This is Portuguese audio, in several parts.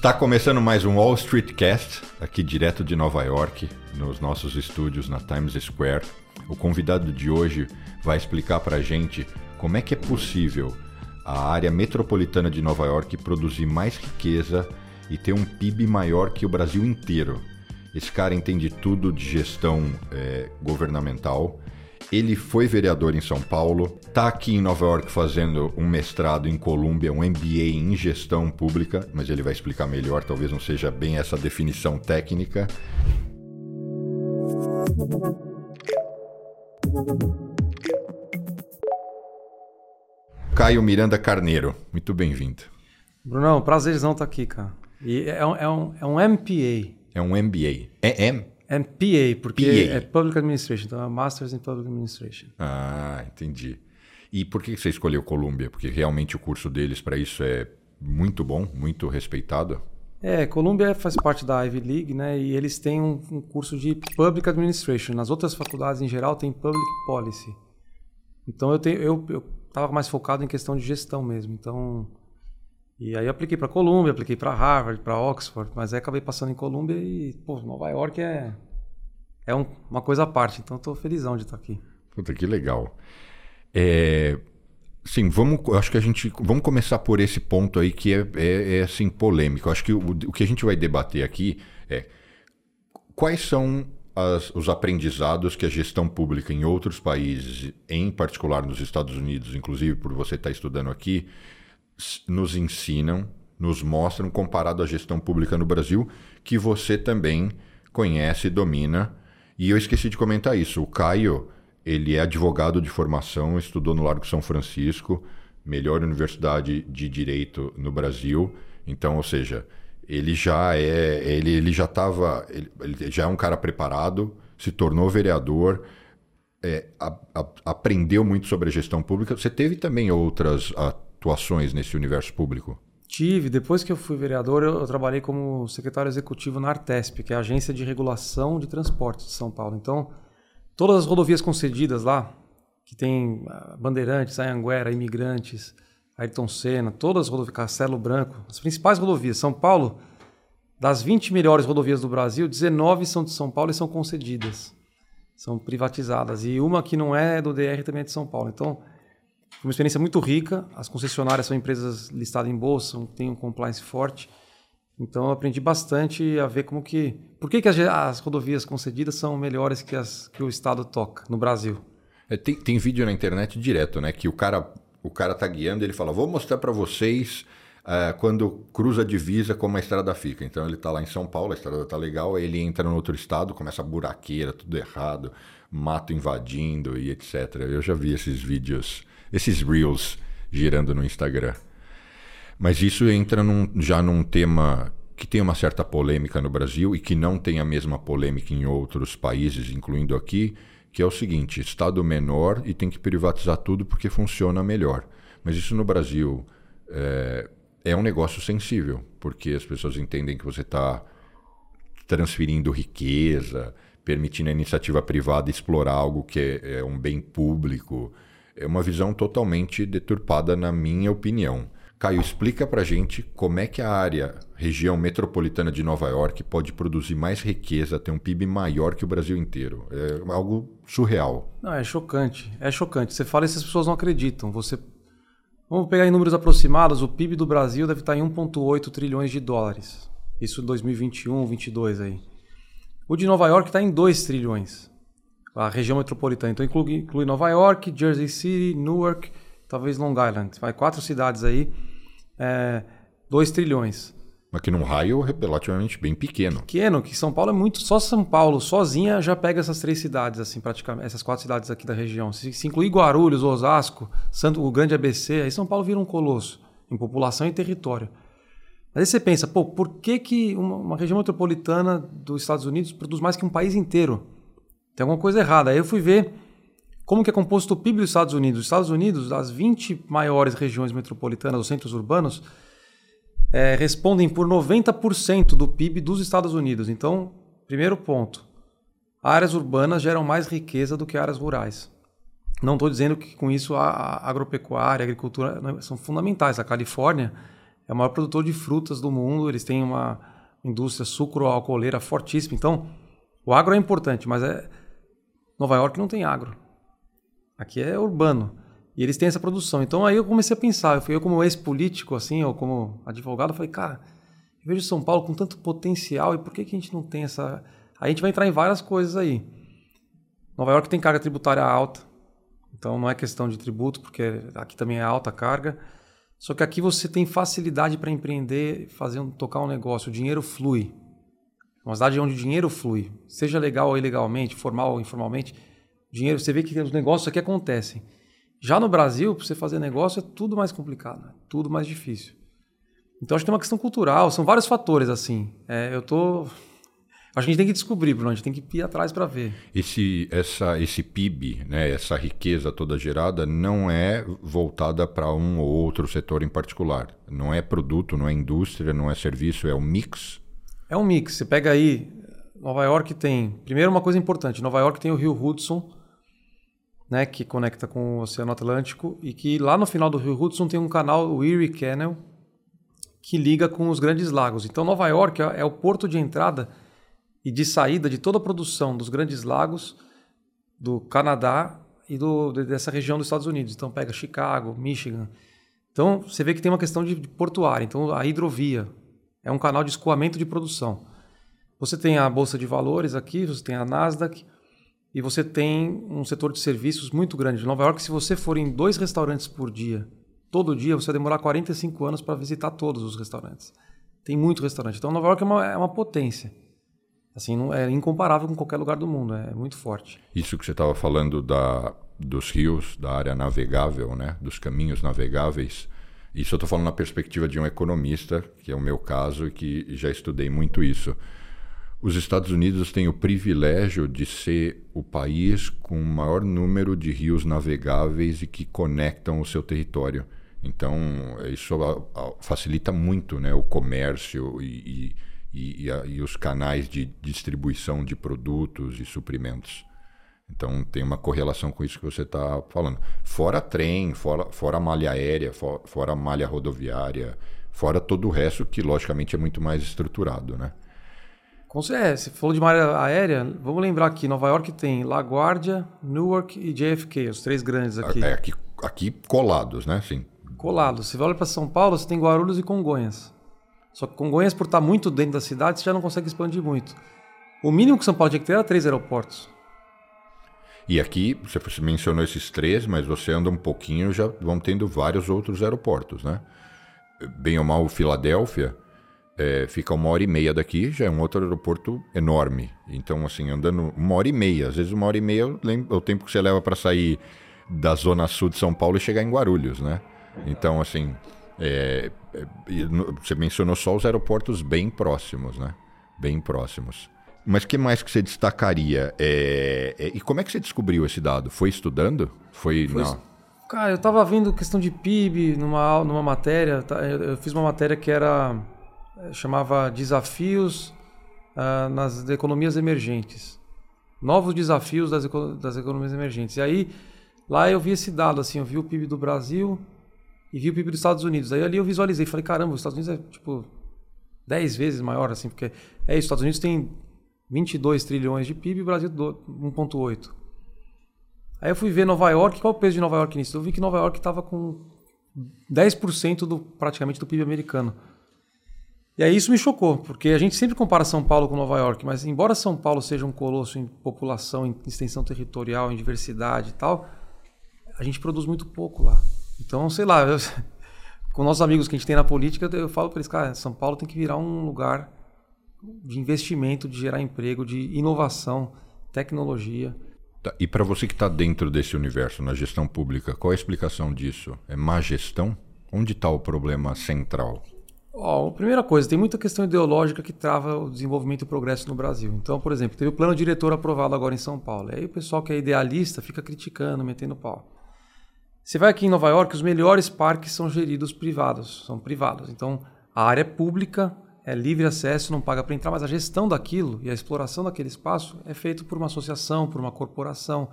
Está começando mais um Wall Street Cast, aqui direto de Nova York, nos nossos estúdios na Times Square. O convidado de hoje vai explicar para a gente como é que é possível a área metropolitana de Nova York produzir mais riqueza e ter um PIB maior que o Brasil inteiro. Esse cara entende tudo de gestão é, governamental. Ele foi vereador em São Paulo, está aqui em Nova York fazendo um mestrado em Colômbia, um MBA em gestão pública, mas ele vai explicar melhor, talvez não seja bem essa definição técnica. Caio Miranda Carneiro, muito bem-vindo. Brunão, prazerzão estar aqui, cara. E é um, é um, é um MPA. É um MBA. É M? MPA, porque PA. é Public Administration, então é Masters in Public Administration. Ah, entendi. E por que você escolheu Colômbia? Porque realmente o curso deles para isso é muito bom, muito respeitado. É, Columbia faz parte da Ivy League, né? E eles têm um, um curso de Public Administration. Nas outras faculdades, em geral, tem Public Policy. Então eu tenho, eu, eu tava mais focado em questão de gestão mesmo. Então, e aí eu apliquei para Columbia, apliquei para Harvard, para Oxford, mas aí acabei passando em Columbia e, pô, Nova York é é um, uma coisa à parte. Então estou felizão de estar aqui. Puta, que legal. É, sim, vamos, acho que a gente vamos começar por esse ponto aí que é, é, é, assim polêmico. Acho que o, o que a gente vai debater aqui é quais são as, os aprendizados que a gestão pública em outros países, em particular nos Estados Unidos, inclusive por você estar estudando aqui, nos ensinam, nos mostram comparado à gestão pública no Brasil, que você também conhece e domina. E eu esqueci de comentar isso. O Caio, ele é advogado de formação, estudou no Largo São Francisco, melhor universidade de direito no Brasil. Então, ou seja, ele já é, ele, ele já estava, ele, ele já é um cara preparado, se tornou vereador, é, a- a- aprendeu muito sobre a gestão pública. Você teve também outras atuações nesse universo público? Tive, depois que eu fui vereador, eu, eu trabalhei como secretário executivo na Artesp, que é a Agência de Regulação de Transportes de São Paulo. Então, todas as rodovias concedidas lá, que tem ah, Bandeirantes, Anhanguera, Imigrantes, Ayrton Senna, todas as rodovias, Castelo Branco, as principais rodovias. São Paulo, das 20 melhores rodovias do Brasil, 19 são de São Paulo e são concedidas. São privatizadas. E uma que não é do DR também é de São Paulo. Então, foi uma experiência muito rica. As concessionárias são empresas listadas em bolsa, têm um compliance forte. Então eu aprendi bastante a ver como que. Por que, que as, as rodovias concedidas são melhores que as que o Estado toca no Brasil? É, tem, tem vídeo na internet direto, né? Que o cara, o cara tá guiando ele fala: Vou mostrar para vocês ah, quando cruza a divisa como a estrada fica. Então ele tá lá em São Paulo, a estrada tá legal, ele entra no outro estado, começa a buraqueira, tudo errado, mato invadindo e etc. Eu já vi esses vídeos, esses reels girando no Instagram. Mas isso entra num- já num tema que tem uma certa polêmica no Brasil e que não tem a mesma polêmica em outros países, incluindo aqui, que é o seguinte: Estado menor e tem que privatizar tudo porque funciona melhor. Mas isso no Brasil é, é um negócio sensível, porque as pessoas entendem que você está transferindo riqueza, permitindo a iniciativa privada explorar algo que é, é um bem público. É uma visão totalmente deturpada, na minha opinião. Caio, explica pra gente como é que a área, região metropolitana de Nova York, pode produzir mais riqueza, ter um PIB maior que o Brasil inteiro. É algo surreal. Não, é chocante. É chocante. Você fala e as pessoas não acreditam. Você Vamos pegar em números aproximados, o PIB do Brasil deve estar em 1,8 trilhões de dólares. Isso em 2021, 2022 aí. O de Nova York está em 2 trilhões. A região metropolitana. Então inclui, inclui Nova York, Jersey City, Newark, talvez Long Island. Vai quatro cidades aí, é, 2 trilhões. Mas que num raio relativamente bem pequeno. Pequeno, que São Paulo é muito. Só São Paulo, sozinha, já pega essas três cidades, assim, praticamente. Essas quatro cidades aqui da região. Se, se incluir Guarulhos, Osasco, Santo, o Grande ABC, aí São Paulo vira um colosso em população e território. Mas aí você pensa, pô, por que, que uma, uma região metropolitana dos Estados Unidos produz mais que um país inteiro? Tem alguma coisa errada. Aí eu fui ver como que é composto o PIB dos Estados Unidos. Os Estados Unidos, das 20 maiores regiões metropolitanas, os centros urbanos, é, respondem por 90% do PIB dos Estados Unidos. Então, primeiro ponto: áreas urbanas geram mais riqueza do que áreas rurais. Não estou dizendo que com isso a agropecuária, a agricultura não- são fundamentais. A Califórnia é o maior produtor de frutas do mundo, eles têm uma indústria sucro-alcooleira fortíssima. Então, o agro é importante, mas é Nova York não tem agro. Aqui é urbano. E eles têm essa produção. Então aí eu comecei a pensar, eu, fui, eu como ex-político, assim, ou como advogado, falei, cara, eu vejo São Paulo com tanto potencial e por que, que a gente não tem essa. Aí a gente vai entrar em várias coisas aí. Nova York tem carga tributária alta, então não é questão de tributo, porque aqui também é alta carga. Só que aqui você tem facilidade para empreender, fazer tocar um negócio, o dinheiro flui. Uma cidade onde o dinheiro flui, seja legal ou ilegalmente, formal ou informalmente, dinheiro, você vê que os negócios aqui acontecem. Já no Brasil, para você fazer negócio é tudo mais complicado, é tudo mais difícil. Então acho que tem uma questão cultural, são vários fatores assim. É, eu tô Acho que a gente tem que descobrir, Bruno, a gente tem que ir atrás para ver. Esse, essa, esse PIB, né, essa riqueza toda gerada, não é voltada para um ou outro setor em particular. Não é produto, não é indústria, não é serviço, é um mix? É um mix. Você pega aí, Nova York tem. Primeiro, uma coisa importante: Nova York tem o rio Hudson, né, que conecta com o Oceano Atlântico, e que lá no final do rio Hudson tem um canal, o Erie Canal, que liga com os grandes lagos. Então, Nova York é, é o porto de entrada e de saída de toda a produção dos grandes lagos do Canadá e do, dessa região dos Estados Unidos. Então pega Chicago, Michigan. Então você vê que tem uma questão de, de portuária. Então a hidrovia é um canal de escoamento de produção. Você tem a bolsa de valores aqui, você tem a Nasdaq e você tem um setor de serviços muito grande. Em Nova York, se você for em dois restaurantes por dia, todo dia, você vai demorar 45 anos para visitar todos os restaurantes. Tem muito restaurante. Então Nova York é uma, é uma potência. Assim, não, é incomparável com qualquer lugar do mundo, é muito forte. Isso que você estava falando da, dos rios, da área navegável, né? dos caminhos navegáveis, isso eu estou falando na perspectiva de um economista, que é o meu caso e que já estudei muito isso. Os Estados Unidos têm o privilégio de ser o país com o maior número de rios navegáveis e que conectam o seu território. Então, isso facilita muito né, o comércio e e, e, a, e os canais de distribuição de produtos e suprimentos. Então tem uma correlação com isso que você está falando. Fora trem, fora, fora malha aérea, for, fora malha rodoviária, fora todo o resto que logicamente é muito mais estruturado, né? Com é, você falou de malha aérea, vamos lembrar que Nova York tem LaGuardia, Newark e JFK, os três grandes aqui. É, aqui, aqui colados, né? Sim. Colados. Você olha para São Paulo, você tem Guarulhos e Congonhas. Só que Congonhas, por estar muito dentro da cidade, você já não consegue expandir muito. O mínimo que São Paulo tinha que ter era três aeroportos. E aqui, você mencionou esses três, mas você anda um pouquinho, já vão tendo vários outros aeroportos, né? Bem ou mal, Filadélfia é, fica uma hora e meia daqui, já é um outro aeroporto enorme. Então, assim, andando uma hora e meia, às vezes uma hora e meia é o tempo que você leva para sair da zona sul de São Paulo e chegar em Guarulhos, né? Então, assim, é, é você mencionou só os aeroportos bem próximos, né? Bem próximos. Mas que mais que você destacaria? É, é, e como é que você descobriu esse dado? Foi estudando? Foi, Foi não? Cara, eu estava vendo questão de PIB numa, numa matéria. Tá? Eu fiz uma matéria que era é, chamava Desafios uh, nas economias emergentes. Novos desafios das, das economias emergentes. E aí, lá eu vi esse dado, assim, eu vi o PIB do Brasil, e vi o PIB dos Estados Unidos. Aí ali eu visualizei, falei, caramba, os Estados Unidos é tipo 10 vezes maior, assim, porque é isso, os Estados Unidos tem 22 trilhões de PIB Brasil 1,8. Aí eu fui ver Nova York, qual o peso de Nova York nisso? Eu vi que Nova York estava com 10% do, praticamente do PIB americano. E aí isso me chocou, porque a gente sempre compara São Paulo com Nova York, mas embora São Paulo seja um colosso em população, em extensão territorial, em diversidade e tal, a gente produz muito pouco lá. Então, sei lá, eu, com nossos amigos que a gente tem na política, eu falo para eles, cara, São Paulo tem que virar um lugar de investimento, de gerar emprego, de inovação, tecnologia. Tá, e para você que está dentro desse universo, na gestão pública, qual a explicação disso? É má gestão? Onde está o problema central? Oh, a primeira coisa, tem muita questão ideológica que trava o desenvolvimento e o progresso no Brasil. Então, por exemplo, teve o plano diretor aprovado agora em São Paulo. Aí o pessoal que é idealista fica criticando, metendo pau. Você vai aqui em Nova York, os melhores parques são geridos privados, são privados. Então, a área é pública, é livre acesso, não paga para entrar, mas a gestão daquilo e a exploração daquele espaço é feito por uma associação, por uma corporação,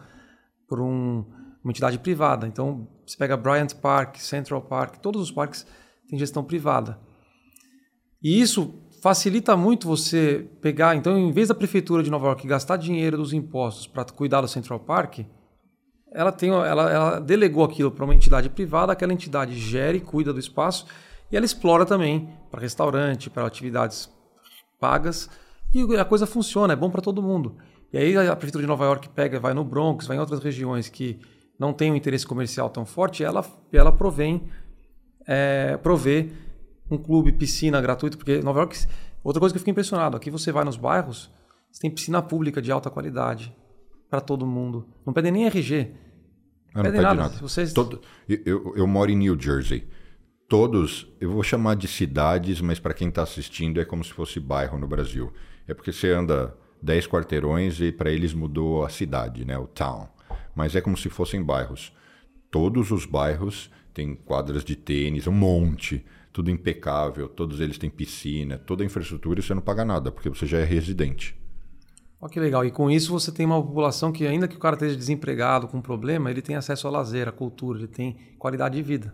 por um, uma entidade privada. Então, você pega Bryant Park, Central Park, todos os parques têm gestão privada. E isso facilita muito você pegar. Então, em vez da prefeitura de Nova York gastar dinheiro dos impostos para cuidar do Central Park, ela, tem, ela, ela delegou aquilo para uma entidade privada, aquela entidade gere, cuida do espaço e ela explora também para restaurante, para atividades pagas e a coisa funciona, é bom para todo mundo. E aí a prefeitura de Nova York pega, vai no Bronx, vai em outras regiões que não tem um interesse comercial tão forte, ela, ela provém, é, provê um clube, piscina gratuito, porque Nova York, outra coisa que eu fiquei impressionado, aqui você vai nos bairros, você tem piscina pública de alta qualidade para todo mundo. Não pede nem RG. Não, não pede nada. nada. Vocês... Todo, eu, eu moro em New Jersey. Todos, eu vou chamar de cidades, mas para quem está assistindo é como se fosse bairro no Brasil. É porque você anda 10 quarteirões e para eles mudou a cidade, né, o town. Mas é como se fossem bairros. Todos os bairros têm quadras de tênis, um monte, tudo impecável, todos eles têm piscina, toda a infraestrutura e você não paga nada, porque você já é residente. Olha que legal. E com isso você tem uma população que, ainda que o cara esteja desempregado, com problema, ele tem acesso a lazer, a cultura, ele tem qualidade de vida.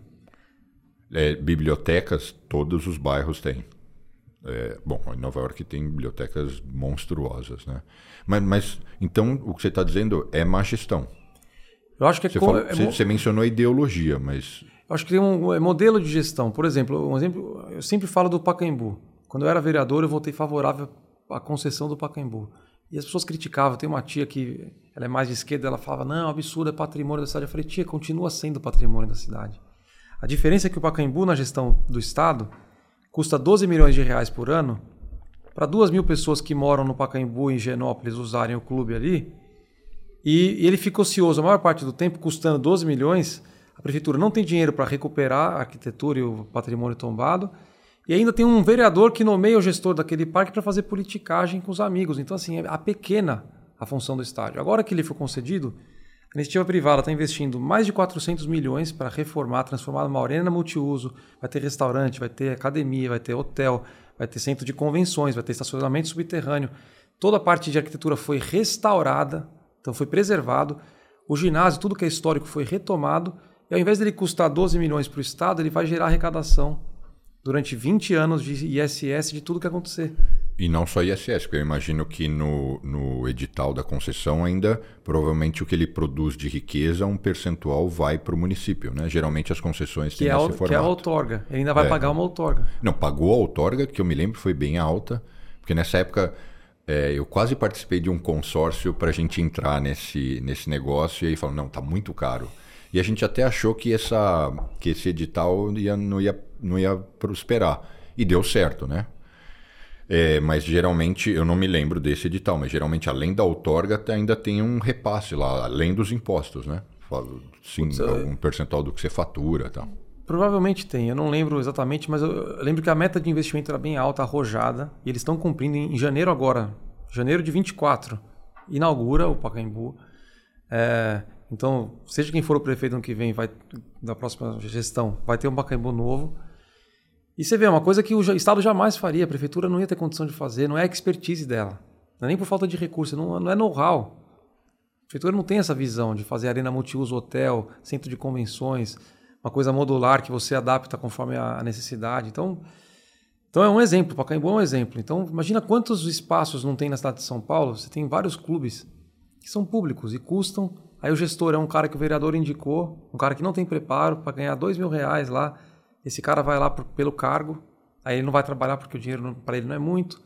É, bibliotecas, todos os bairros têm. É, bom, em Nova York tem bibliotecas monstruosas, né? Mas, mas então o que você está dizendo é má gestão. Eu acho que é você, falou, é, você, você mencionou ideologia, mas eu acho que tem um é modelo de gestão. Por exemplo, um exemplo, eu sempre falo do Pacaembu. Quando eu era vereador, eu votei favorável à concessão do Pacaembu. E as pessoas criticavam. Tem uma tia que ela é mais de esquerda, ela falava: "Não, absurdo, é patrimônio da cidade". Eu falei: "Tia, continua sendo patrimônio da cidade". A diferença é que o Pacaembu na gestão do estado custa 12 milhões de reais por ano para duas mil pessoas que moram no Pacaembu em Genópolis usarem o clube ali. E, e ele fica ocioso a maior parte do tempo, custando 12 milhões. A prefeitura não tem dinheiro para recuperar a arquitetura e o patrimônio tombado. E ainda tem um vereador que nomeia o gestor daquele parque para fazer politicagem com os amigos. Então, assim, é a pequena a função do estádio. Agora que ele foi concedido, a iniciativa privada está investindo mais de 400 milhões para reformar, transformar uma arena multiuso. Vai ter restaurante, vai ter academia, vai ter hotel, vai ter centro de convenções, vai ter estacionamento subterrâneo. Toda a parte de arquitetura foi restaurada, então foi preservado. O ginásio, tudo que é histórico, foi retomado. E ao invés dele custar 12 milhões para o Estado, ele vai gerar arrecadação durante 20 anos de ISS de tudo que acontecer. E não só ISS, porque eu imagino que no, no edital da concessão ainda, provavelmente o que ele produz de riqueza, um percentual vai para o município, né? Geralmente as concessões têm que é esse formato. Que é a outorga. Ele ainda vai é. pagar uma outorga. Não, pagou a outorga, que eu me lembro foi bem alta, porque nessa época é, eu quase participei de um consórcio para a gente entrar nesse, nesse negócio e aí falou, não, tá muito caro. E a gente até achou que, essa, que esse edital ia, não, ia, não ia prosperar. E deu certo, né? É, mas geralmente, eu não me lembro desse edital, mas geralmente, além da outorga, ainda tem um repasse lá, além dos impostos, né? Sim, Putz, um percentual do que você fatura tal. Provavelmente tem, eu não lembro exatamente, mas eu lembro que a meta de investimento era bem alta, arrojada, e eles estão cumprindo em janeiro agora, janeiro de 24, inaugura o Pacaembu. É, então, seja quem for o prefeito ano que vem, vai, da próxima gestão, vai ter um Pacaembu novo. E você vê, é uma coisa que o Estado jamais faria, a Prefeitura não ia ter condição de fazer, não é expertise dela. Não é nem por falta de recurso, não, não é know-how. A Prefeitura não tem essa visão de fazer arena multiuso, hotel, centro de convenções, uma coisa modular que você adapta conforme a necessidade. Então, então é um exemplo, Pacaembu é um exemplo. Então, imagina quantos espaços não tem na cidade de São Paulo. Você tem vários clubes que são públicos e custam. Aí o gestor é um cara que o vereador indicou, um cara que não tem preparo para ganhar dois mil reais lá esse cara vai lá por, pelo cargo, aí ele não vai trabalhar porque o dinheiro para ele não é muito,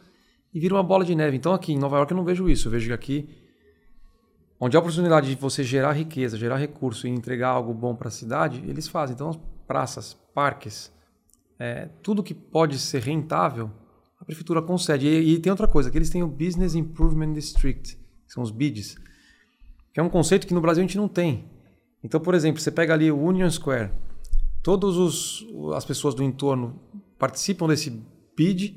e vira uma bola de neve. Então aqui em Nova York eu não vejo isso. Eu vejo que aqui, onde há oportunidade de você gerar riqueza, gerar recurso e entregar algo bom para a cidade, eles fazem. Então, praças, parques, é, tudo que pode ser rentável, a prefeitura concede. E, e, tem outra coisa, que eles têm o Business Improvement District, que são os BIDs, que é um conceito que no Brasil a gente não tem. Então, por exemplo, você pega ali o Union Square, todas as pessoas do entorno participam desse BID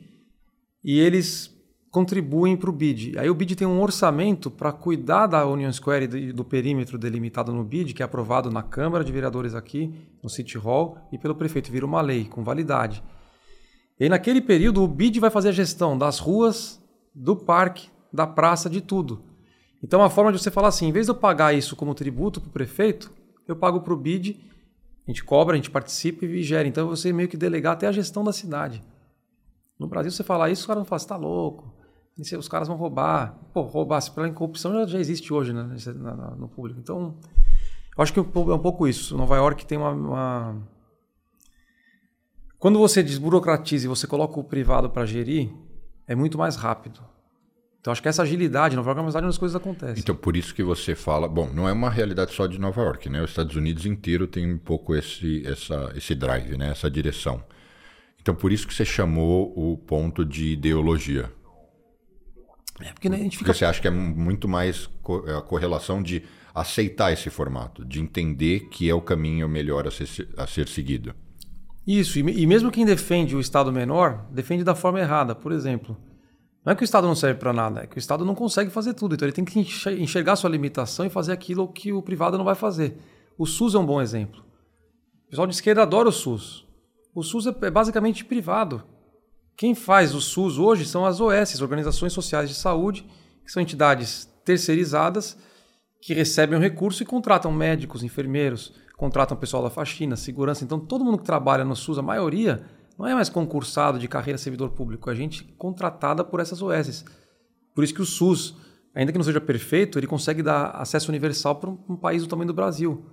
e eles contribuem para o BID. Aí o BID tem um orçamento para cuidar da Union Square e do perímetro delimitado no BID, que é aprovado na Câmara de Vereadores aqui, no City Hall, e pelo prefeito. Vira uma lei com validade. E naquele período, o BID vai fazer a gestão das ruas, do parque, da praça, de tudo. Então, a forma de você falar assim, em vez de eu pagar isso como tributo para o prefeito, eu pago para o BID a gente cobra, a gente participa e gera. Então você meio que delegar até a gestão da cidade. No Brasil, você fala isso, os caras vão falar, você tá louco. Os caras vão roubar. Pô, roubar, se pela corrupção já, já existe hoje né, no público. Então, eu acho que é um pouco isso. Nova York tem uma, uma... Quando você desburocratiza e você coloca o privado para gerir, é muito mais rápido. Então acho que essa agilidade, Nova York é uma cidade onde as coisas acontecem. Então por isso que você fala, bom, não é uma realidade só de Nova York, né? Os Estados Unidos inteiro tem um pouco esse, essa, esse drive, né? Essa direção. Então por isso que você chamou o ponto de ideologia. É porque, né, a gente fica... porque você acha que é muito mais é a correlação de aceitar esse formato, de entender que é o caminho melhor a ser, a ser seguido. Isso, e, e mesmo quem defende o Estado menor, defende da forma errada. Por exemplo, não é que o Estado não serve para nada, é que o Estado não consegue fazer tudo. Então ele tem que enxergar sua limitação e fazer aquilo que o privado não vai fazer. O SUS é um bom exemplo. O pessoal de esquerda adora o SUS. O SUS é, é basicamente privado. Quem faz o SUS hoje são as OS, Organizações Sociais de Saúde, que são entidades terceirizadas que recebem o recurso e contratam médicos, enfermeiros, contratam pessoal da faxina, segurança. Então todo mundo que trabalha no SUS, a maioria não é mais concursado de carreira servidor público, é gente contratada por essas OSs. Por isso que o SUS, ainda que não seja perfeito, ele consegue dar acesso universal para um país do tamanho do Brasil.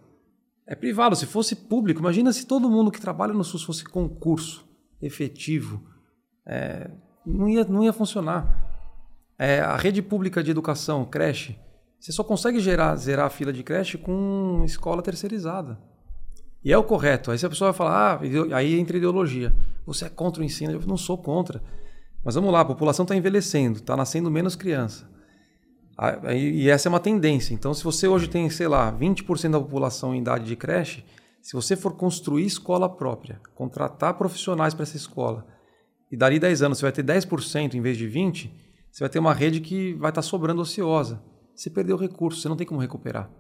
É privado, se fosse público, imagina se todo mundo que trabalha no SUS fosse concurso, efetivo. É, não, ia, não ia funcionar. É, a rede pública de educação, creche, você só consegue gerar, zerar a fila de creche com escola terceirizada. E é o correto. Aí se a pessoa vai falar, ah, aí entra ideologia. Você é contra o ensino? Eu não sou contra. Mas vamos lá, a população está envelhecendo, está nascendo menos criança. E essa é uma tendência. Então, se você hoje tem, sei lá, 20% da população em idade de creche, se você for construir escola própria, contratar profissionais para essa escola, e dali 10 anos você vai ter 10% em vez de 20%, você vai ter uma rede que vai estar tá sobrando ociosa. Você perdeu o recurso, você não tem como recuperar.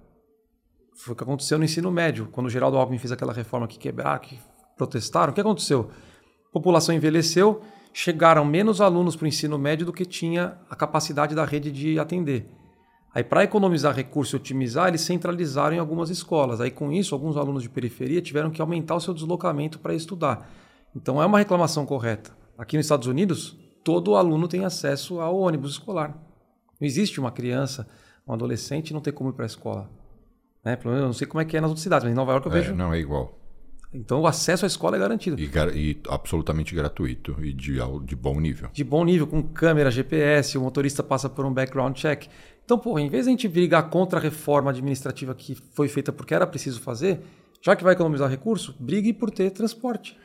Foi o que aconteceu no ensino médio, quando o Geraldo Alckmin fez aquela reforma que quebraram, que protestaram. O que aconteceu? A população envelheceu, chegaram menos alunos para o ensino médio do que tinha a capacidade da rede de atender. Aí, para economizar recurso e otimizar, eles centralizaram em algumas escolas. Aí, com isso, alguns alunos de periferia tiveram que aumentar o seu deslocamento para estudar. Então, é uma reclamação correta. Aqui nos Estados Unidos, todo aluno tem acesso ao ônibus escolar. Não existe uma criança, um adolescente não ter como ir para a escola. Né? Pelo menos eu não sei como é que é nas outras cidades, mas em Nova York eu é, vejo. Não, é igual. Então o acesso à escola é garantido. E, e, absolutamente gratuito e de, de bom nível. De bom nível, com câmera, GPS, o motorista passa por um background check. Então, porra, em vez de a gente brigar contra a reforma administrativa que foi feita porque era preciso fazer, já que vai economizar recurso, brigue por ter transporte.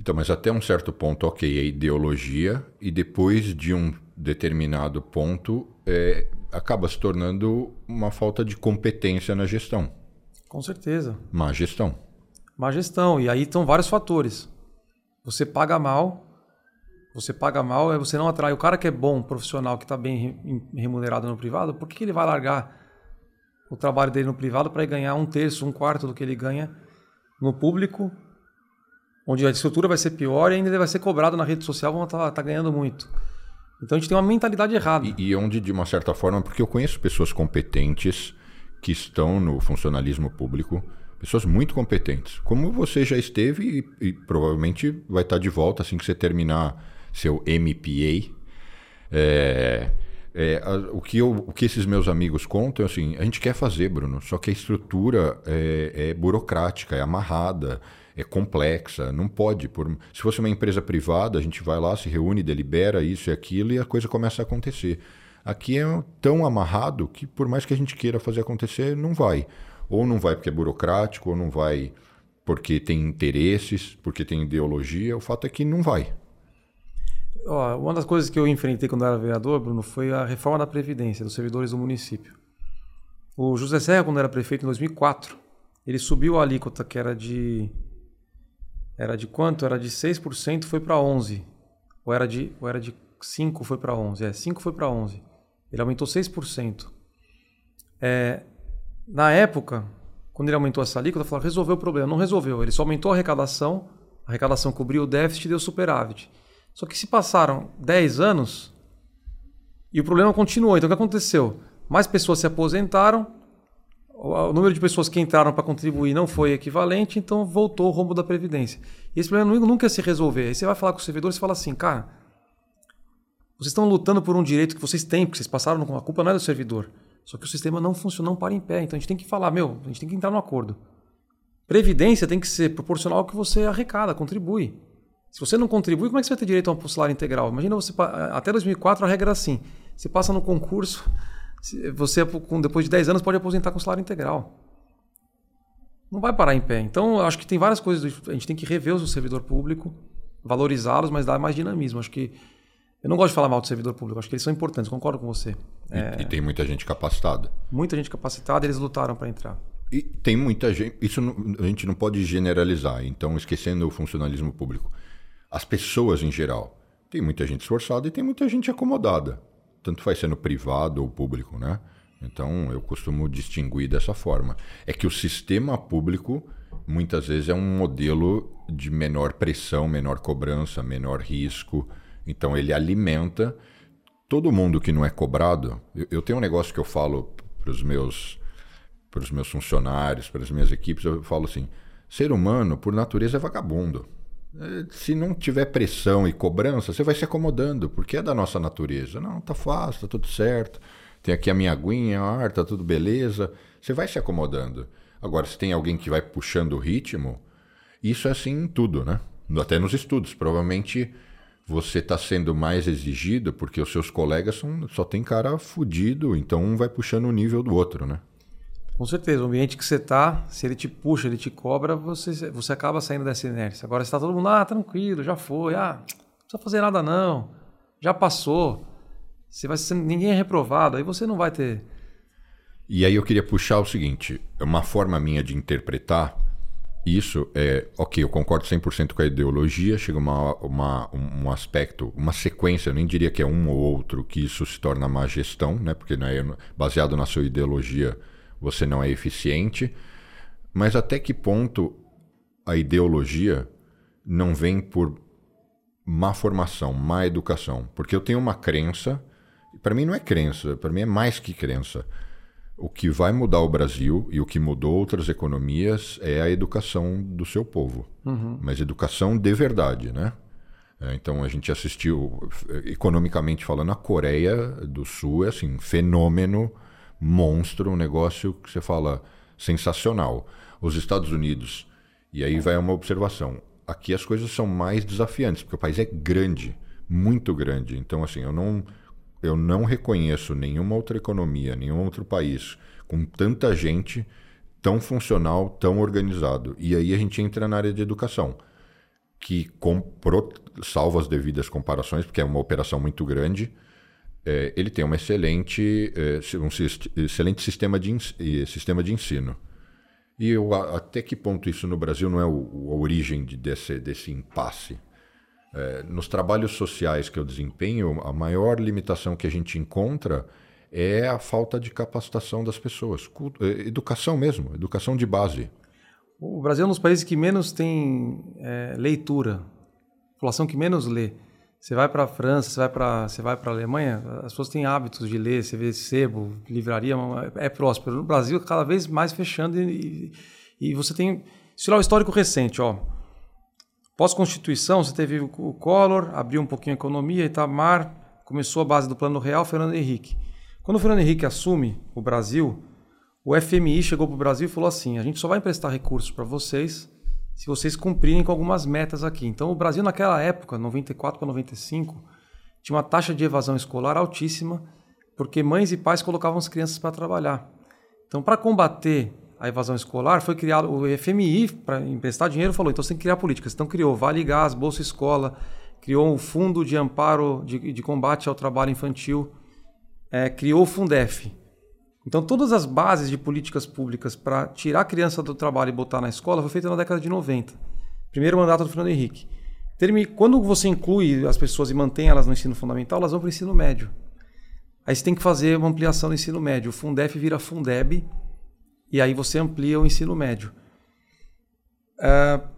Então, mas até um certo ponto, ok, é ideologia, e depois de um determinado ponto, é, acaba se tornando uma falta de competência na gestão. Com certeza. Má gestão. Má gestão. E aí estão vários fatores. Você paga mal, você paga mal, você não atrai. O cara que é bom, profissional, que está bem remunerado no privado, por que, que ele vai largar o trabalho dele no privado para ganhar um terço, um quarto do que ele ganha no público, onde a estrutura vai ser pior e ainda ele vai ser cobrado na rede social, vão estar tá, tá ganhando muito. Então a gente tem uma mentalidade errada. E, e onde, de uma certa forma, porque eu conheço pessoas competentes que estão no funcionalismo público, pessoas muito competentes, como você já esteve e, e provavelmente vai estar de volta assim que você terminar seu MPA. É, é, o, que eu, o que esses meus amigos contam é assim: a gente quer fazer, Bruno, só que a estrutura é, é burocrática, é amarrada é complexa, não pode. Por... Se fosse uma empresa privada, a gente vai lá, se reúne, delibera isso e aquilo e a coisa começa a acontecer. Aqui é tão amarrado que, por mais que a gente queira fazer acontecer, não vai. Ou não vai porque é burocrático, ou não vai porque tem interesses, porque tem ideologia. O fato é que não vai. Ó, uma das coisas que eu enfrentei quando eu era vereador, Bruno, foi a reforma da Previdência dos servidores do município. O José Serra, quando era prefeito em 2004, ele subiu a alíquota que era de era de quanto? Era de 6%, foi para 11. Ou era de ou era de 5 foi para 11. É, 5 foi para 11. Ele aumentou 6%. É, na época, quando ele aumentou essa alíquota, falou, resolveu o problema. Não resolveu. Ele só aumentou a arrecadação, a arrecadação cobriu o déficit e deu superávit. Só que se passaram 10 anos e o problema continuou. Então o que aconteceu? Mais pessoas se aposentaram, o número de pessoas que entraram para contribuir não foi equivalente, então voltou o rombo da Previdência. E esse problema nunca ia se resolver. Aí você vai falar com o servidor e fala assim, cara, Vocês estão lutando por um direito que vocês têm, porque vocês passaram a culpa não é do servidor. Só que o sistema não funciona, não para em pé. Então a gente tem que falar, meu, a gente tem que entrar no acordo. Previdência tem que ser proporcional ao que você arrecada, contribui. Se você não contribui, como é que você vai ter direito a um salário integral? Imagina você, até 2004 a regra era assim, você passa no concurso, você depois de 10 anos pode aposentar com salário integral. Não vai parar em pé. Então, acho que tem várias coisas, a gente tem que rever o servidor público, valorizá-los, mas dar mais dinamismo. Acho que eu não gosto de falar mal do servidor público, acho que eles são importantes, concordo com você. E, é... e tem muita gente capacitada. Muita gente capacitada, eles lutaram para entrar. E tem muita gente. Isso não, a gente não pode generalizar, então, esquecendo o funcionalismo público. As pessoas em geral. Tem muita gente esforçada e tem muita gente acomodada. Tanto faz sendo privado ou público, né? Então, eu costumo distinguir dessa forma. É que o sistema público, muitas vezes, é um modelo de menor pressão, menor cobrança, menor risco. Então, ele alimenta todo mundo que não é cobrado. Eu, eu tenho um negócio que eu falo para os meus para os meus funcionários, para as minhas equipes, eu falo assim: ser humano, por natureza, é vagabundo. Se não tiver pressão e cobrança, você vai se acomodando, porque é da nossa natureza. Não, tá fácil, tá tudo certo. Tem aqui a minha aguinha, ar, tá tudo beleza. Você vai se acomodando. Agora, se tem alguém que vai puxando o ritmo, isso é assim em tudo, né? Até nos estudos. Provavelmente você está sendo mais exigido porque os seus colegas são, só tem cara fudido, então um vai puxando o nível do outro, né? Com certeza, o ambiente que você está, se ele te puxa, ele te cobra, você, você acaba saindo dessa inércia. Agora está todo mundo, ah, tranquilo, já foi, ah, não precisa fazer nada não, já passou. Você vai ser, ninguém é reprovado, aí você não vai ter. E aí eu queria puxar o seguinte, é uma forma minha de interpretar isso é, ok, eu concordo 100% com a ideologia, chega uma, uma, um aspecto, uma sequência, eu nem diria que é um ou outro, que isso se torna má gestão, né? porque não é baseado na sua ideologia você não é eficiente, mas até que ponto a ideologia não vem por má formação, má educação? Porque eu tenho uma crença, para mim não é crença, para mim é mais que crença. O que vai mudar o Brasil e o que mudou outras economias é a educação do seu povo. Uhum. Mas educação de verdade, né? É, então a gente assistiu, economicamente falando, a Coreia do Sul é assim, fenômeno monstro, um negócio que você fala sensacional. Os Estados Unidos, e aí vai uma observação. Aqui as coisas são mais desafiantes, porque o país é grande, muito grande. Então, assim, eu não, eu não reconheço nenhuma outra economia, nenhum outro país com tanta gente, tão funcional, tão organizado. E aí a gente entra na área de educação, que, com, salvo as devidas comparações, porque é uma operação muito grande, é, ele tem uma excelente, é, um excelente sistema de, sistema de ensino. E eu, até que ponto isso no Brasil não é o, a origem de, desse, desse impasse? É, nos trabalhos sociais que eu desempenho, a maior limitação que a gente encontra é a falta de capacitação das pessoas. É, educação mesmo, educação de base. O Brasil é um dos países que menos tem é, leitura, população que menos lê. Você vai para a França, você vai para você vai para a Alemanha, as pessoas têm hábitos de ler, você vê sebo, livraria, é próspero. No Brasil, cada vez mais fechando e, e você tem se lá o histórico recente, ó. Pós-constituição, você teve o Collor, abriu um pouquinho a economia, Itamar, começou a base do Plano Real, Fernando Henrique. Quando o Fernando Henrique assume o Brasil, o FMI chegou para o Brasil e falou assim: a gente só vai emprestar recursos para vocês se vocês cumprirem com algumas metas aqui. Então, o Brasil, naquela época, 94 para 95, tinha uma taxa de evasão escolar altíssima, porque mães e pais colocavam as crianças para trabalhar. Então, para combater a evasão escolar, foi criado o FMI, para emprestar dinheiro, falou: então você tem que criar políticas. Então, criou Vale Gás, Bolsa Escola, criou o Fundo de Amparo de, de Combate ao Trabalho Infantil, é, criou o Fundef, então, todas as bases de políticas públicas para tirar a criança do trabalho e botar na escola foi feita na década de 90. Primeiro mandato do Fernando Henrique. Quando você inclui as pessoas e mantém elas no ensino fundamental, elas vão para o ensino médio. Aí você tem que fazer uma ampliação do ensino médio. O Fundef vira Fundeb e aí você amplia o ensino médio. Uh,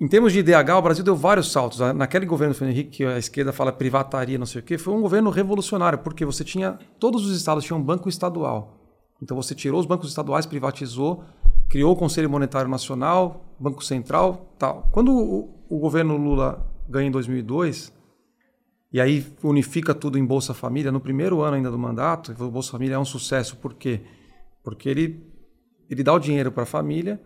em termos de IDH, o Brasil deu vários saltos. Naquele governo do Henrique, que a esquerda fala privataria, não sei o quê, foi um governo revolucionário, porque você tinha. Todos os estados tinham um banco estadual. Então você tirou os bancos estaduais, privatizou, criou o Conselho Monetário Nacional, Banco Central, tal. Quando o, o governo Lula ganha em 2002, e aí unifica tudo em Bolsa Família, no primeiro ano ainda do mandato, o Bolsa Família é um sucesso. Por quê? Porque ele, ele dá o dinheiro para a família,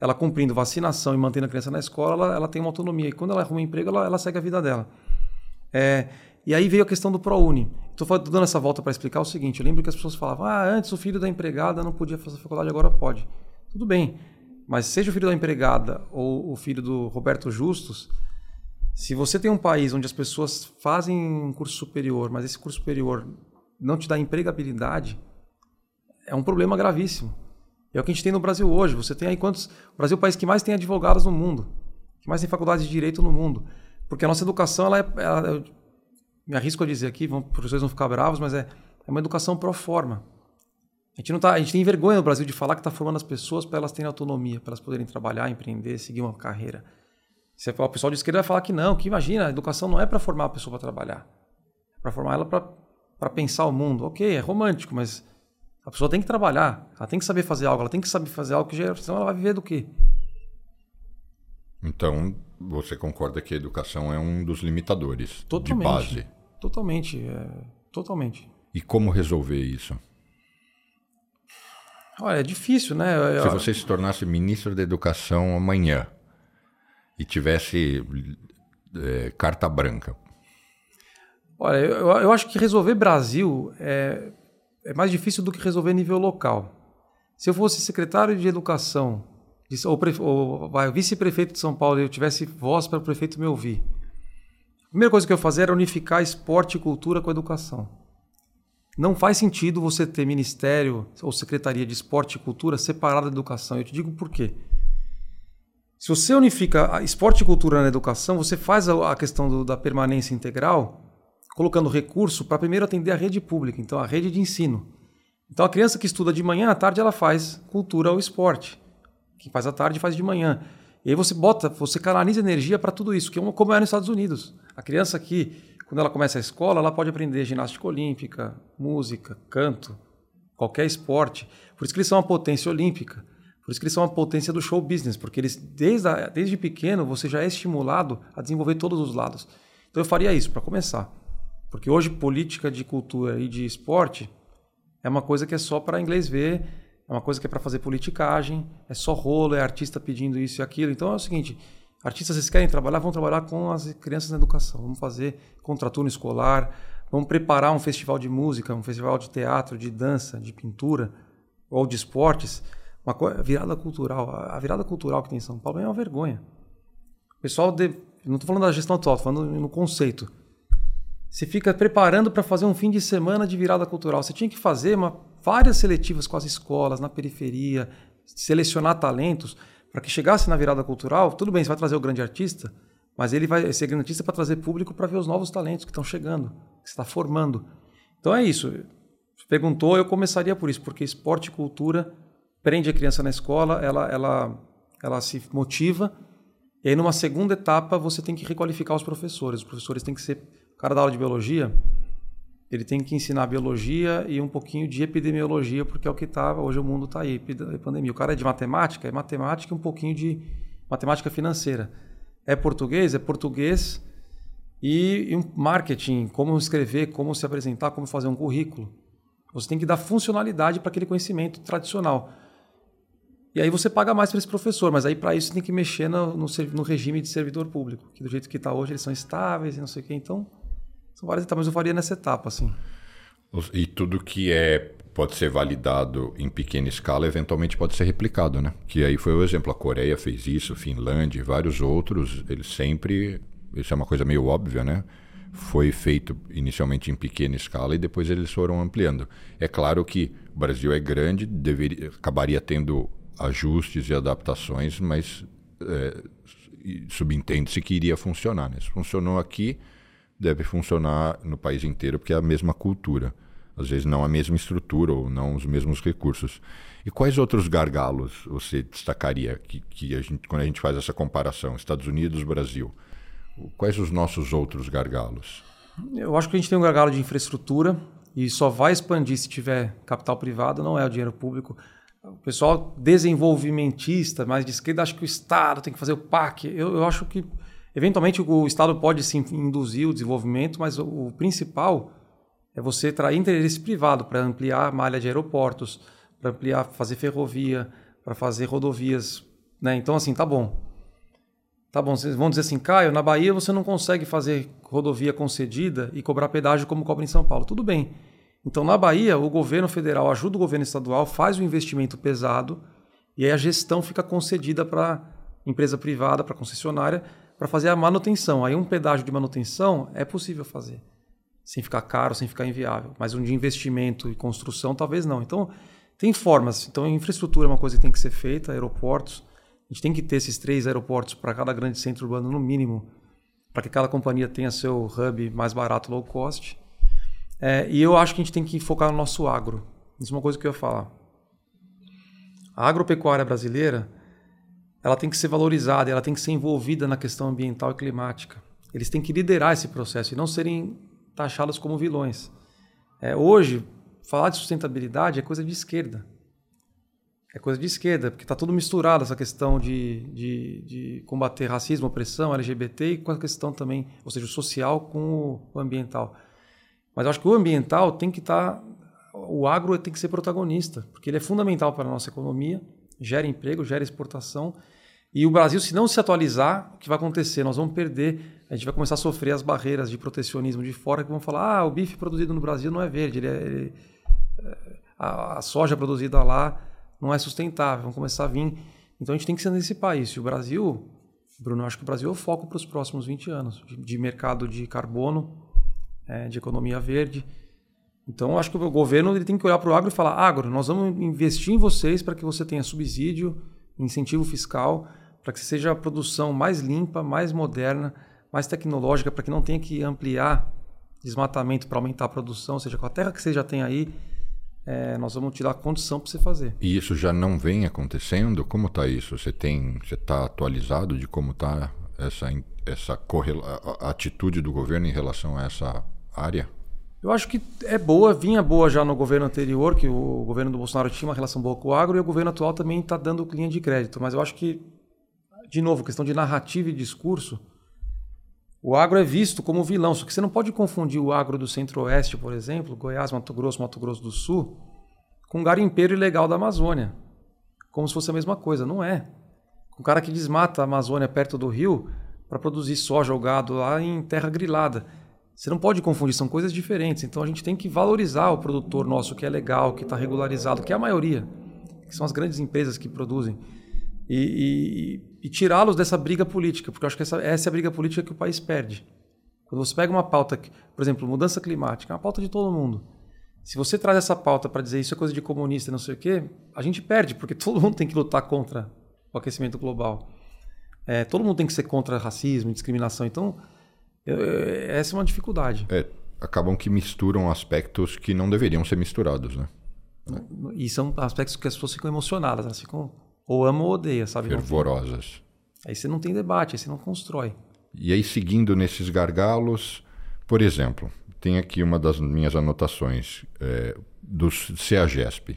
ela cumprindo vacinação e mantendo a criança na escola, ela, ela tem uma autonomia. E quando ela arruma um emprego, ela, ela segue a vida dela. É, e aí veio a questão do ProUni. Estou dando essa volta para explicar o seguinte: eu lembro que as pessoas falavam, ah, antes o filho da empregada não podia fazer faculdade, agora pode. Tudo bem, mas seja o filho da empregada ou o filho do Roberto Justus, se você tem um país onde as pessoas fazem um curso superior, mas esse curso superior não te dá empregabilidade, é um problema gravíssimo. É o que a gente tem no Brasil hoje. Você tem aí quantos. O Brasil é o país que mais tem advogados no mundo, que mais tem faculdades de direito no mundo. Porque a nossa educação, ela é. Ela, eu me arrisco a dizer aqui, vão, vocês não ficar bravos, mas é, é uma educação pro forma. A gente, não tá, a gente tem vergonha no Brasil de falar que está formando as pessoas para elas terem autonomia, para elas poderem trabalhar, empreender, seguir uma carreira. Você, o pessoal de esquerda vai falar que não, que imagina, a educação não é para formar a pessoa para trabalhar. É para formar ela para pensar o mundo. Ok, é romântico, mas a pessoa tem que trabalhar, ela tem que saber fazer algo, ela tem que saber fazer algo, que senão ela vai viver do quê? Então, você concorda que a educação é um dos limitadores totalmente, de base? Totalmente, é, totalmente. E como resolver isso? Olha, é difícil, né? Se você se tornasse ministro da Educação amanhã e tivesse é, carta branca. Olha, eu, eu, acho que resolver Brasil é, é mais difícil do que resolver nível local. Se eu fosse secretário de Educação ou, ou vice-prefeito de São Paulo e eu tivesse voz para o prefeito me ouvir, a primeira coisa que eu fazia era unificar esporte e cultura com educação. Não faz sentido você ter ministério ou secretaria de esporte e cultura separada da educação. Eu te digo por quê. Se você unifica esporte e cultura na educação, você faz a questão do, da permanência integral colocando recurso para primeiro atender a rede pública, então a rede de ensino. Então a criança que estuda de manhã, à tarde ela faz cultura ou esporte. Quem faz à tarde faz de manhã. E aí você bota, você canaliza energia para tudo isso, que é como é nos Estados Unidos. A criança aqui, quando ela começa a escola, ela pode aprender ginástica olímpica, música, canto, qualquer esporte. Por isso que eles são uma potência olímpica. Por isso que eles são uma potência do show business, porque eles desde, a, desde pequeno você já é estimulado a desenvolver todos os lados. Então eu faria isso para começar. Porque hoje política de cultura e de esporte é uma coisa que é só para inglês ver é uma coisa que é para fazer politicagem, é só rolo, é artista pedindo isso e aquilo. Então é o seguinte: artistas, vocês querem trabalhar? Vão trabalhar com as crianças na educação. Vamos fazer contraturno escolar, vamos preparar um festival de música, um festival de teatro, de dança, de pintura ou de esportes. Uma virada cultural. A virada cultural que tem em São Paulo é uma vergonha. O pessoal, de, não estou falando da gestão atual, estou falando no conceito. Você fica preparando para fazer um fim de semana de virada cultural. Você tinha que fazer uma várias seletivas com as escolas, na periferia, selecionar talentos para que chegasse na virada cultural. Tudo bem, você vai trazer o grande artista, mas ele vai ser grande artista para trazer público para ver os novos talentos que estão chegando, que está formando. Então é isso. Você perguntou, eu começaria por isso, porque esporte e cultura prende a criança na escola, ela, ela, ela se motiva. E aí, numa segunda etapa, você tem que requalificar os professores. Os professores têm que ser. Cara da aula de biologia, ele tem que ensinar biologia e um pouquinho de epidemiologia, porque é o que está, hoje o mundo está aí, pandemia. O cara é de matemática, é matemática e um pouquinho de matemática financeira. É português, é português e, e um marketing, como escrever, como se apresentar, como fazer um currículo. Você tem que dar funcionalidade para aquele conhecimento tradicional. E aí você paga mais para esse professor, mas aí para isso tem que mexer no, no, no regime de servidor público, que do jeito que está hoje eles são estáveis e não sei o quê. Então, são várias etapas, mas eu faria nessa etapa, assim. E tudo que é pode ser validado em pequena escala, eventualmente pode ser replicado, né? Que aí foi o exemplo. A Coreia fez isso, Finlândia e vários outros. Eles sempre. Isso é uma coisa meio óbvia, né? Foi feito inicialmente em pequena escala e depois eles foram ampliando. É claro que o Brasil é grande, deveria, acabaria tendo ajustes e adaptações, mas é, subentende-se que iria funcionar. Né? Funcionou aqui, deve funcionar no país inteiro, porque é a mesma cultura. Às vezes não a mesma estrutura ou não os mesmos recursos. E quais outros gargalos você destacaria que, que a gente, quando a gente faz essa comparação, Estados Unidos, Brasil? Quais os nossos outros gargalos? Eu acho que a gente tem um gargalo de infraestrutura e só vai expandir se tiver capital privado, não é o dinheiro público. O pessoal desenvolvimentista, mais de esquerda, acha que o Estado tem que fazer o PAC. Eu, eu acho que Eventualmente o Estado pode sim induzir o desenvolvimento, mas o, principal é você trazer interesse privado para ampliar a malha de aeroportos, para ampliar, fazer ferrovia, para fazer rodovias. Né? Então, assim, tá bom. Tá bom, vocês vão dizer assim, Caio, na Bahia você não consegue fazer rodovia concedida e cobrar pedágio como cobra em São Paulo. Tudo bem. Então, na Bahia, o governo federal ajuda o governo estadual, faz o investimento pesado e aí a gestão fica concedida para empresa privada, para concessionária, para fazer a manutenção. Aí um pedágio de manutenção é possível fazer, sem ficar caro, sem ficar inviável. Mas um de investimento e construção, talvez não. Então, tem formas. Então, infraestrutura é uma coisa que tem que ser feita, aeroportos. A gente tem que ter esses três aeroportos para cada grande centro urbano, no mínimo, para que cada companhia tenha seu hub mais barato, low cost. É, e eu acho que a gente tem que focar no nosso agro. Isso é uma coisa que eu ia falar. A agropecuária brasileira ela tem que ser valorizada, ela tem que ser envolvida na questão ambiental e climática. Eles têm que liderar esse processo e não serem taxados como vilões. É, hoje, falar de sustentabilidade é coisa de esquerda. É coisa de esquerda, porque está tudo misturado essa questão de, de, de, combater racismo, opressão, LGBT e com a questão também, ou seja, o social com o ambiental. Mas eu acho que o ambiental tem que estar. Tá, o agro tem que ser protagonista, porque ele é fundamental para a nossa economia, gera emprego, gera exportação e o Brasil, se não se atualizar, o que vai acontecer? Nós vamos perder, a gente vai começar a sofrer as barreiras de protecionismo de fora que vão falar: ah, o bife produzido no Brasil não é verde, ele é, ele, é, a, a, soja produzida lá não é sustentável, vão começar a vir. Então a gente tem que se antecipar isso. E o Brasil, Bruno, eu acho que o Brasil é o foco para os próximos 20 anos de, de mercado de carbono, é, de economia verde. Então, acho que o governo ele tem que olhar para o agro e falar: agro, nós vamos investir em vocês para que você tenha subsídio, incentivo fiscal para que seja a produção mais limpa, mais moderna, mais tecnológica, para que não tenha que ampliar desmatamento para aumentar a produção, ou seja, com a terra que você já tem aí, é, nós vamos te dar condição para você fazer. E isso já não vem acontecendo? Como está isso? Você tem, você está atualizado de como está essa essa correla... atitude do governo em relação a essa área? Eu acho que é boa, vinha boa já no governo anterior, que o governo do Bolsonaro tinha uma relação boa com o agro, e o governo atual também está dando linha de crédito. Mas eu acho que de novo, questão de narrativa e discurso, o agro é visto como vilão. Só que você não pode confundir o agro do Centro-Oeste, por exemplo, Goiás, Mato Grosso, Mato Grosso do Sul, com o garimpeiro ilegal da Amazônia. Como se fosse a mesma coisa. Não é. O cara que desmata a Amazônia perto do rio para produzir soja ou gado lá em terra grilada. Você não pode confundir, são coisas diferentes. Então a gente tem que valorizar o produtor nosso que é legal, que está regularizado, que é a maioria, que são as grandes empresas que produzem e, e, e tirá-los dessa briga política, porque eu acho que essa, essa é a briga política que o país perde. Quando você pega uma pauta, por exemplo, mudança climática, é uma pauta de todo mundo. Se você traz essa pauta para dizer isso é coisa de comunista, não sei o quê, a gente perde, porque todo mundo tem que lutar contra o aquecimento global. É, todo mundo tem que ser contra racismo e discriminação. Então, eu, essa é uma dificuldade. É, acabam que misturam aspectos que não deveriam ser misturados, né? E são aspectos que as pessoas ficam emocionadas, elas ficam ou ama ou odeia, sabe? Fervorosas. Aí você não tem debate, aí você não constrói. E aí, seguindo nesses gargalos, por exemplo, tem aqui uma das minhas anotações é, do CEAGESP. O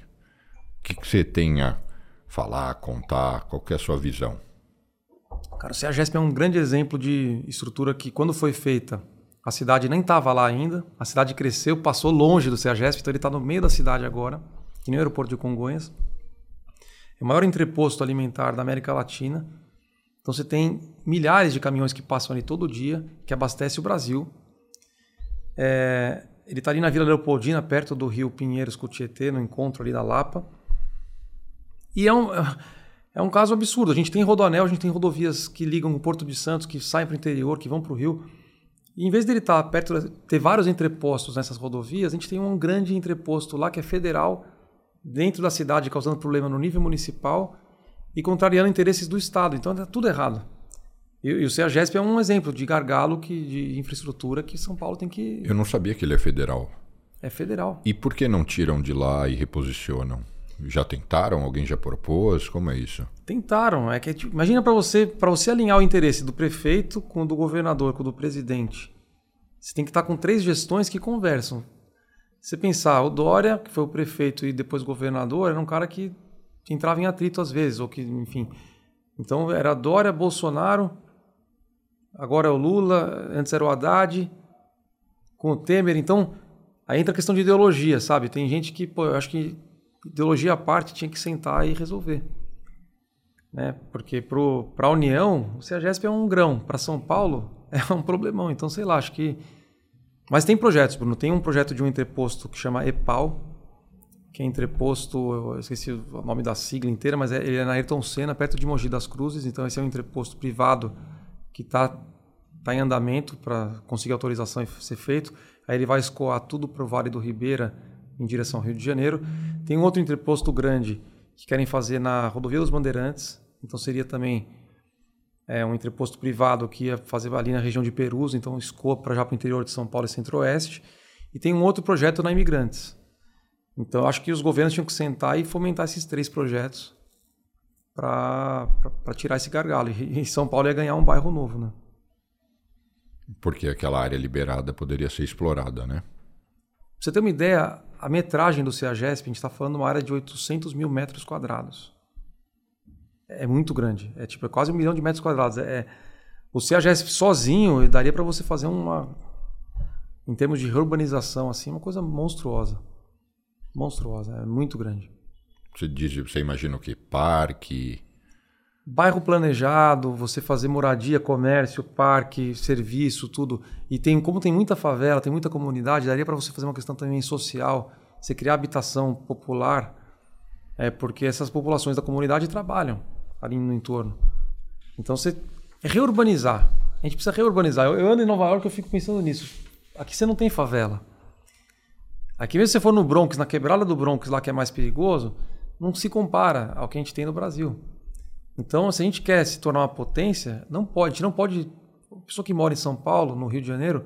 que, que você tem a falar, contar? Qual é a sua visão? Cara, o CEAGESP é um grande exemplo de estrutura que, quando foi feita, a cidade nem estava lá ainda. A cidade cresceu, passou longe do CEAGESP, então ele está no meio da cidade agora, que nem o aeroporto de Congonhas. É o maior entreposto alimentar da América Latina. Então você tem milhares de caminhões que passam ali todo dia, que abastece o Brasil. É, ele está ali na Vila Leopoldina, perto do rio Pinheiros com o Tietê, no encontro ali da Lapa. E é um, é um caso absurdo. A gente tem rodoanel, a gente tem rodovias que ligam o Porto de Santos, que saem para o interior, que vão para o rio. E em vez dele estar tá perto, ter vários entrepostos nessas rodovias, a gente tem um grande entreposto lá que é federal, dentro da cidade causando problema no nível municipal e contrariando interesses do Estado. Então é tudo errado. E, e o CEAGESP é um exemplo de gargalo que, de infraestrutura que São Paulo tem que. Eu não sabia que ele é federal. É federal. E por que não tiram de lá e reposicionam? Já tentaram? Alguém já propôs? Como é isso? Tentaram. É que tipo, imagina para você para você alinhar o interesse do prefeito com o do governador, com o do presidente. Você tem que estar com três gestões que conversam. Você pensar, o Dória, que foi o prefeito e depois governador, era um cara que entrava em atrito às vezes, ou que, enfim. Então era Dória, Bolsonaro, agora é o Lula, antes era o Haddad, com o Temer. Então, aí entra a questão de ideologia, sabe? Tem gente que, pô, eu acho que ideologia à parte tinha que sentar e resolver. Né? Porque para a União, o CEAGESP é um grão, para São Paulo é um problemão. Então, sei lá, acho que. Mas tem projetos, Bruno. Tem um projeto de um entreposto que chama EPAL, que é entreposto, eu esqueci o nome da sigla inteira, mas é, ele é na Ayrton Senna, perto de Mogi das Cruzes. Então, esse é um entreposto privado que está tá em andamento para conseguir autorização e ser feito. Aí ele vai escoar tudo para o Vale do Ribeira, em direção ao Rio de Janeiro. Tem um outro entreposto grande que querem fazer na Rodovia dos Bandeirantes, então seria também é, um entreposto privado que ia fazer ali na região de Perus, então escoa para já para o interior de São Paulo e Centro-Oeste. E tem um outro projeto na Imigrantes. Então acho que os governos tinham que sentar e fomentar esses três projetos para tirar esse gargalo. E, e São Paulo ia ganhar um bairro novo, né? Porque aquela área liberada poderia ser explorada, né? Pra você ter uma ideia, a metragem do CEAGESP, a gente está falando de uma área de 800 mil metros quadrados. É muito grande. É tipo é quase um milhão de metros quadrados. É, o CEAGESP sozinho daria para você fazer uma. Em termos de urbanização, assim, uma coisa monstruosa. Monstruosa. É muito grande. Você, diz, você imagina o quê? Parque? Bairro planejado, você fazer moradia, comércio, parque, serviço, tudo. E tem como tem muita favela, tem muita comunidade, daria para você fazer uma questão também social, você criar habitação popular, é porque essas populações da comunidade trabalham ali no entorno. Então você é reurbanizar. A gente precisa reurbanizar. Eu, eu ando em Nova York, eu fico pensando nisso. Aqui você não tem favela. Aqui mesmo se você for no Bronx, na quebrada do Bronx, lá que é mais perigoso, não se compara ao que a gente tem no Brasil. Então, se a gente quer se tornar uma potência, não pode, não pode. A pessoa que mora em São Paulo, no Rio de Janeiro,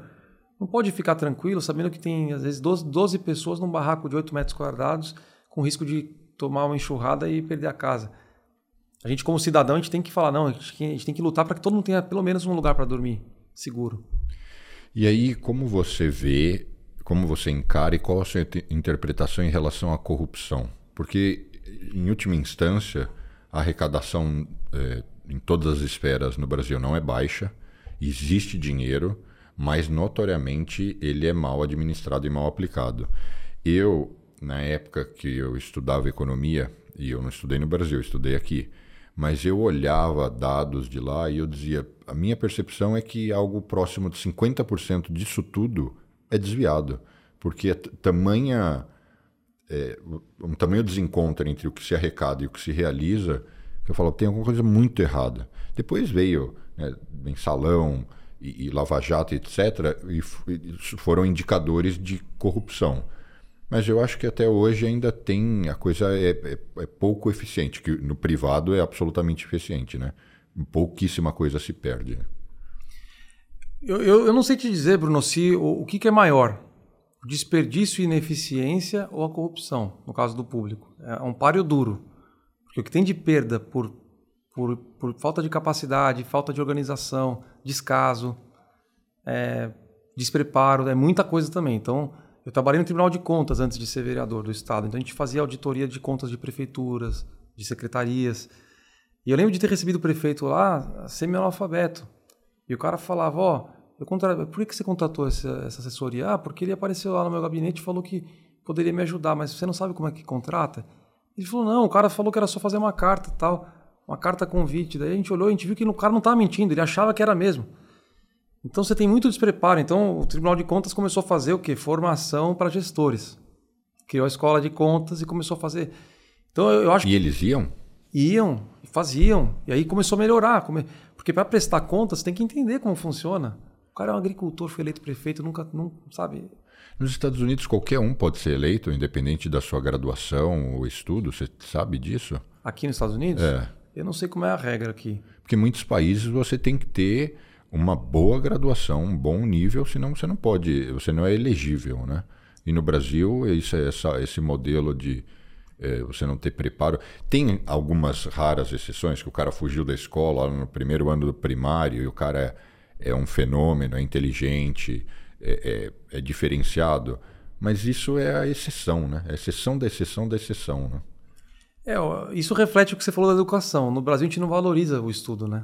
não pode ficar tranquilo sabendo que tem, às vezes, 12, 12 pessoas num barraco de 8 metros quadrados, com risco de tomar uma enxurrada e perder a casa. A gente, como cidadão, a gente tem que falar: não, a gente, tem que lutar para que todo mundo tenha pelo menos um lugar para dormir seguro. E aí, como você vê, como você encara e qual a sua interpretação em relação à corrupção? Porque, em última instância a arrecadação é, em todas as esferas no Brasil não é baixa, existe dinheiro, mas notoriamente ele é mal administrado e mal aplicado. Eu, na época que eu estudava economia, e eu não estudei no Brasil, eu estudei aqui, mas eu olhava dados de lá e eu dizia: a minha percepção é que algo próximo de 50% disso tudo é desviado, porque é tamanha é, um tamanho desencontro entre o que se arrecada e o que se realiza, que eu falo, tem alguma coisa muito errada. Depois veio né, mensalão e, e Lava Jato, etc., e, e foram indicadores de corrupção. Mas eu acho que até hoje ainda tem a coisa é, é, é, pouco eficiente, que no privado é absolutamente eficiente, né? Pouquíssima coisa se perde. Eu, eu, eu, não sei te dizer, Bruno, se o, o que, que é maior, desperdício e ineficiência ou a corrupção, no caso do público. É um páreo duro. Porque o que tem de perda por, por, por falta de capacidade, falta de organização, descaso, é, despreparo, é muita coisa também. Então, eu trabalhei no Tribunal de Contas antes de ser vereador do Estado. Então, a gente fazia auditoria de contas de prefeituras, de secretarias. E eu lembro de ter recebido o prefeito lá, semi-analfabeto. E o cara falava, ó... Oh, contra... Por que você contratou essa, essa, assessoria? Ah, porque ele apareceu lá no meu gabinete e falou que poderia me ajudar, mas você não sabe como é que contrata? Ele falou, não, o cara falou que era só fazer uma carta tal, uma carta convite. Daí a gente olhou e a gente viu que o cara não estava mentindo, ele achava que era mesmo. Então você tem muito despreparo. Então o Tribunal de Contas começou a fazer o quê? Formação para gestores. Criou a escola de contas e começou a fazer. Então eu, eu acho E que... eles iam? Iam, faziam. E aí começou a melhorar. Porque para prestar contas, você tem que entender como funciona cara é um agricultor, foi eleito prefeito, nunca, não sabe. Nos Estados Unidos, qualquer um pode ser eleito, independente da sua graduação ou estudo. Você sabe disso? Aqui nos Estados Unidos? É. Eu não sei como é a regra aqui. Porque em muitos países você tem que ter uma boa graduação, um bom nível, senão você não pode, você não é elegível, né? E no Brasil, esse, essa, esse modelo de é, você não ter preparo. Tem algumas raras exceções que o cara fugiu da escola no primeiro ano do primário e o cara é é um fenômeno, é inteligente, é, é, é, diferenciado, mas isso é a exceção, né? É a exceção da exceção da exceção, né? É, isso reflete o que você falou da educação. No Brasil a gente não valoriza o estudo, né?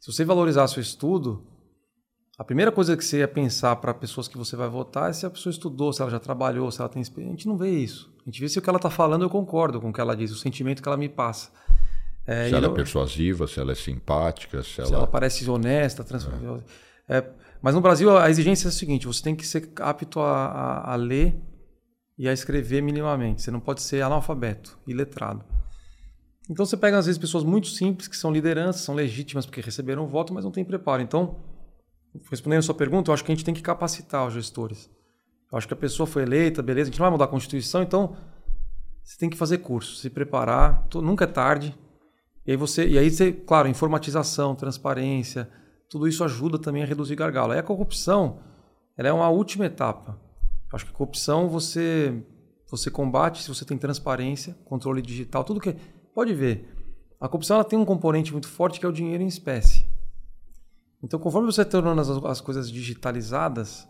Se você valorizasse o estudo, A primeira coisa que você ia pensar para pessoas que você vai votar é se a pessoa estudou, se ela já trabalhou, se ela tem experiência. A gente não vê isso. A gente vê se o que ela está falando eu concordo com o que ela diz, o sentimento que ela me passa. É, se ela não... é persuasiva, se ela é simpática, se, se ela... ela parece honesta, transparente. É. É, mas no Brasil a exigência é a seguinte: você tem que ser apto a, a, a ler e a escrever minimamente. Você não pode ser analfabeto e letrado. Então você pega às vezes pessoas muito simples que são lideranças, são legítimas porque receberam voto, mas não têm preparo. Então, respondendo a sua pergunta, eu acho que a gente tem que capacitar os gestores. Eu acho que a pessoa foi eleita, beleza, a gente não vai mudar a Constituição, então você tem que fazer curso, se preparar, nunca é tarde. E aí você, e aí você, claro, informatização, transparência, tudo isso ajuda também a reduzir gargalo. Aí a corrupção, ela é uma última etapa. Eu acho que corrupção você você combate se você tem transparência, controle digital, tudo que Pode ver. A corrupção ela tem um componente muito forte que é o dinheiro em espécie. Então, conforme você tornando as, as coisas digitalizadas,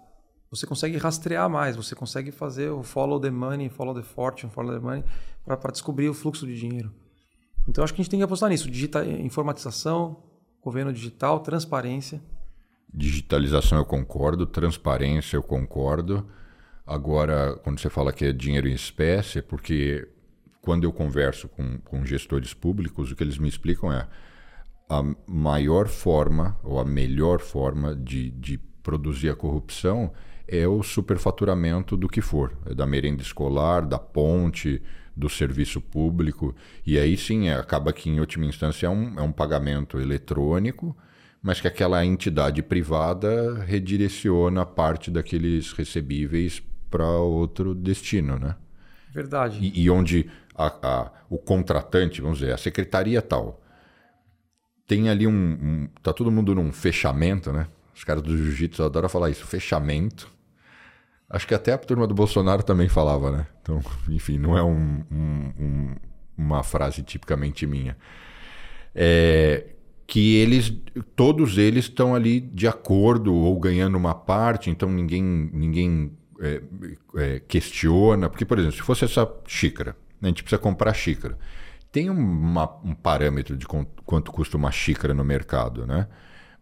você consegue rastrear mais, você consegue fazer o follow the money, follow the fortune, follow the money, para descobrir o fluxo de dinheiro. Então, acho que a gente tem que apostar nisso: digita, informatização, governo digital, transparência. Digitalização eu concordo, transparência eu concordo. Agora, quando você fala que é dinheiro em espécie, é porque quando eu converso com, com gestores públicos, o que eles me explicam é a maior forma ou a melhor forma de, de produzir a corrupção é o superfaturamento do que for, é da merenda escolar, da ponte, do serviço público. E aí sim, é, acaba que em última instância é um, é um pagamento eletrônico, mas que aquela entidade privada redireciona parte daqueles recebíveis para outro destino, né? Verdade. E, e onde a, a, o contratante, vamos dizer, a secretaria tal, tem ali um, um. Tá todo mundo num fechamento, né? Os caras do jiu-jitsu adoram falar isso, fechamento. Acho que até a turma do Bolsonaro também falava, né? Então, enfim, não é um, um, uma frase tipicamente minha. É, que eles, todos eles estão ali de acordo ou ganhando uma parte, então ninguém, ninguém é, é, questiona. Porque, por exemplo, se fosse essa xícara, a gente precisa comprar xícara. Tem uma, um parâmetro de quanto custa uma xícara no mercado, né?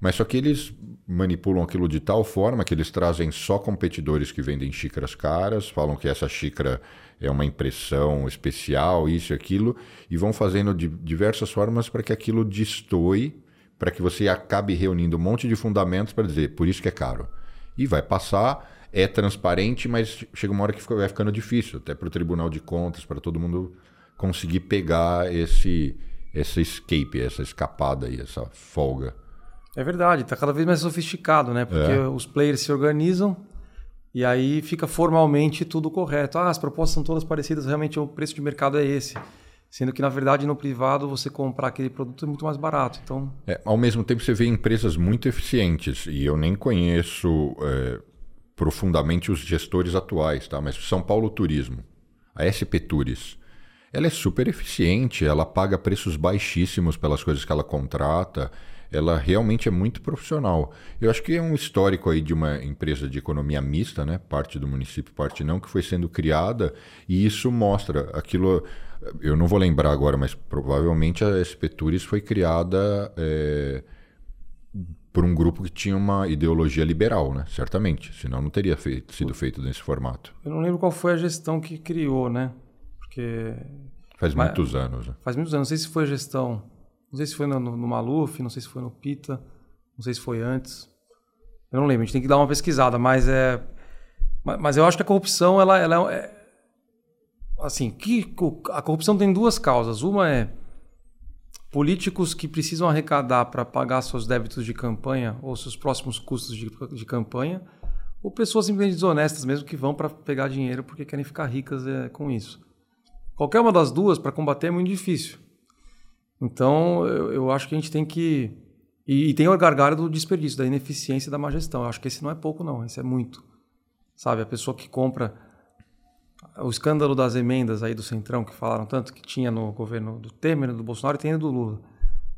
Mas só que eles manipulam aquilo de tal forma que eles trazem só competidores que vendem xícaras caras, falam que essa xícara é uma impressão especial, isso e aquilo, e vão fazendo de diversas formas para que aquilo destoie, para que você acabe reunindo um monte de fundamentos para dizer por isso que é caro. E vai passar é transparente, mas chega uma hora que vai ficando difícil, até para o Tribunal de Contas, para todo mundo conseguir pegar esse, esse escape, essa escapada aí, essa folga. É verdade, está cada vez mais sofisticado, né? Porque é. os players se organizam e aí fica formalmente tudo correto. Ah, as propostas são todas parecidas, realmente o preço de mercado é esse. Sendo que, na verdade, no privado, você comprar aquele produto é muito mais barato. Então... É, ao mesmo tempo, você vê empresas muito eficientes, e eu nem conheço é, profundamente os gestores atuais, tá? Mas São Paulo Turismo, a SP Tours, ela é super eficiente, ela paga preços baixíssimos pelas coisas que ela contrata, ela realmente é muito profissional. Eu acho que é um histórico aí de uma empresa de economia mista, né? Parte do município, parte não, que foi sendo criada, e isso mostra aquilo. Eu não vou lembrar agora, mas provavelmente a SP Tours foi criada. É por um grupo que tinha uma ideologia liberal, né? Certamente, senão não teria feito, sido feito nesse formato. Eu não lembro qual foi a gestão que criou, né? Porque faz Mas, muitos anos. Né? Faz muitos anos. Não sei se foi a gestão, não sei se foi no, no Maluf, não sei se foi no Pita, não sei se foi antes. Eu não lembro. A gente tem que dar uma pesquisada, mas é, mas eu acho que a corrupção, ela, ela é, assim, que a corrupção tem duas causas. Uma é políticos que precisam arrecadar para pagar seus débitos de campanha ou seus próximos custos de, de campanha, ou pessoas simplesmente desonestas mesmo que vão para pegar dinheiro porque querem ficar ricas é, com isso. Qualquer uma das duas para combater é muito difícil. Então, eu, eu, acho que a gente tem que. E, e tem o gargalo do desperdício, da ineficiência da má gestão. Eu acho que esse não é pouco, não. Esse é muito. Sabe, a pessoa que compra o escândalo das emendas aí do Centrão, que falaram tanto que tinha no governo do Temer, do Bolsonaro e tem do Lula.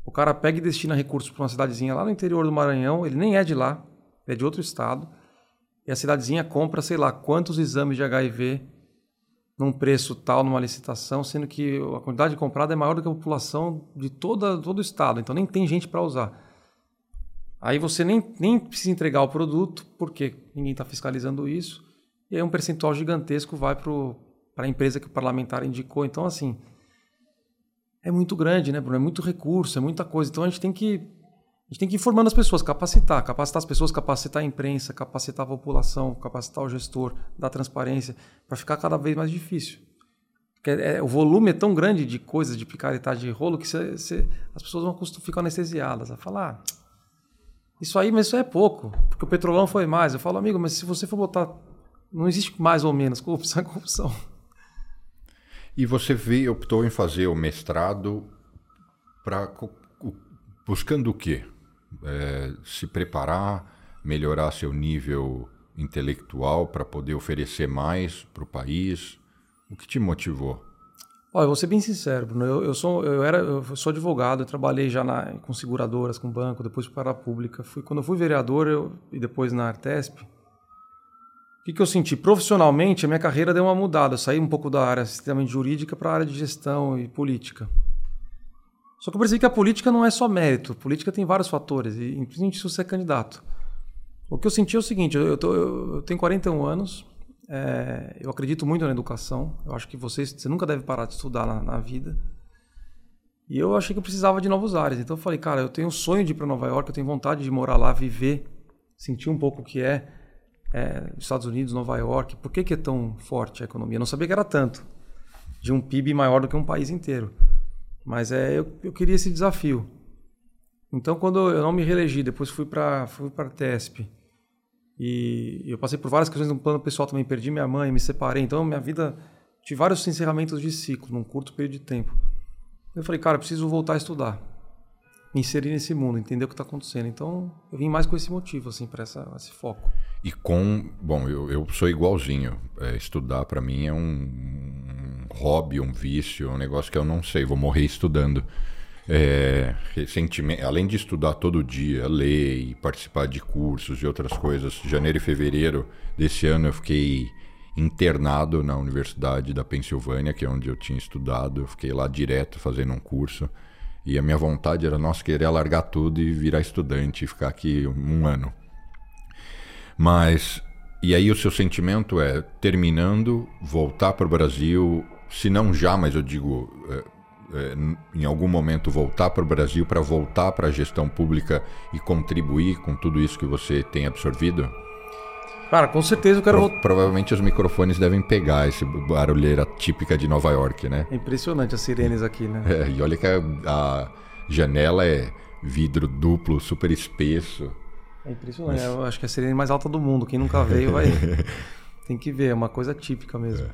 O cara pega e destina recursos para uma cidadezinha lá no interior do Maranhão, ele nem é de lá, é de outro estado, e a cidadezinha compra, sei lá, quantos exames de HIV num preço tal, numa licitação, sendo que a quantidade comprada é maior do que a população de toda, todo o estado, então nem tem gente para usar. Aí você nem, nem precisa entregar o produto, porque ninguém está fiscalizando isso, e aí um percentual gigantesco vai para a empresa que o parlamentar indicou. Então, assim, é muito grande, né, Bruno? É muito recurso, é muita coisa. Então a gente tem que a gente tem que ir formando as pessoas, capacitar, capacitar as pessoas, capacitar a imprensa, capacitar a população, capacitar o gestor, dar transparência, para ficar cada vez mais difícil. Porque é, o volume é tão grande de coisas, de picaretagem de rolo, que cê, cê, as pessoas vão ficam anestesiadas. A falar, ah, isso aí, mas isso é pouco, porque o petrolão foi mais. Eu falo, amigo, mas se você for botar. Não existe mais ou menos, corrupção é corrupção. E você veio, optou em fazer o mestrado para buscando o quê? É, se preparar, melhorar seu nível intelectual para poder oferecer mais para o país? O que te motivou? Olha, vou ser bem sincero, Bruno. Eu, eu, sou, eu, era, eu sou advogado, eu trabalhei já na, com seguradoras, com banco, depois para a pública. Fui, quando eu fui vereador eu, e depois na Artesp, o que, que eu senti? Profissionalmente, a minha carreira deu uma mudada. Eu saí um pouco da área extremamente jurídica para a área de gestão e política. Só que eu percebi que a política não é só mérito. A política tem vários fatores, e principalmente se você é candidato. O que eu senti é o seguinte: eu, tô, eu tenho 41 anos, é, eu acredito muito na educação. Eu acho que você, você nunca deve parar de estudar na, na, vida. E eu achei que eu precisava de novos ares. Então eu falei, cara, eu tenho um sonho de ir para Nova York, eu tenho vontade de morar lá, viver, sentir um pouco o que é, é Estados Unidos, Nova York. Por que, que é tão forte a economia? Eu não sabia que era tanto. De um PIB maior do que um país inteiro. Mas é, eu, eu queria esse desafio. Então, quando eu não me reelegi, depois fui para fui para TESP. E eu passei por várias questões no plano pessoal também, perdi minha mãe, me separei. Então, minha vida tive vários encerramentos de ciclo num curto período de tempo. Eu falei, cara, preciso voltar a estudar, me inserir nesse mundo, entender o que está acontecendo. Então, eu vim mais com esse motivo, assim, para esse foco. E com, bom, eu, eu sou igualzinho. É, estudar para mim é um hobby, um vício, um negócio que eu não sei, vou morrer estudando. É, recentemente, além de estudar todo dia, ler e participar de cursos e outras coisas, janeiro e fevereiro desse ano eu fiquei internado na Universidade da Pensilvânia, que é onde eu tinha estudado. Eu fiquei lá direto fazendo um curso. E a minha vontade era, nossa, querer largar tudo e virar estudante e ficar aqui um ano. Mas, e aí o seu sentimento é, terminando, voltar para o Brasil, se não já, mas eu digo, é, é, em algum momento voltar para o Brasil para voltar para a gestão pública e contribuir com tudo isso que você tem absorvido? Cara, com certeza eu quero Pro, Provavelmente os microfones devem pegar esse barulheira típica de Nova York, né? É impressionante as sirenes aqui, né? É, e olha que a, a janela é vidro duplo, super espesso. É impressionante. Mas... Eu acho que é a sirene mais alta do mundo. Quem nunca veio vai. Tem que ver, é uma coisa típica mesmo. É.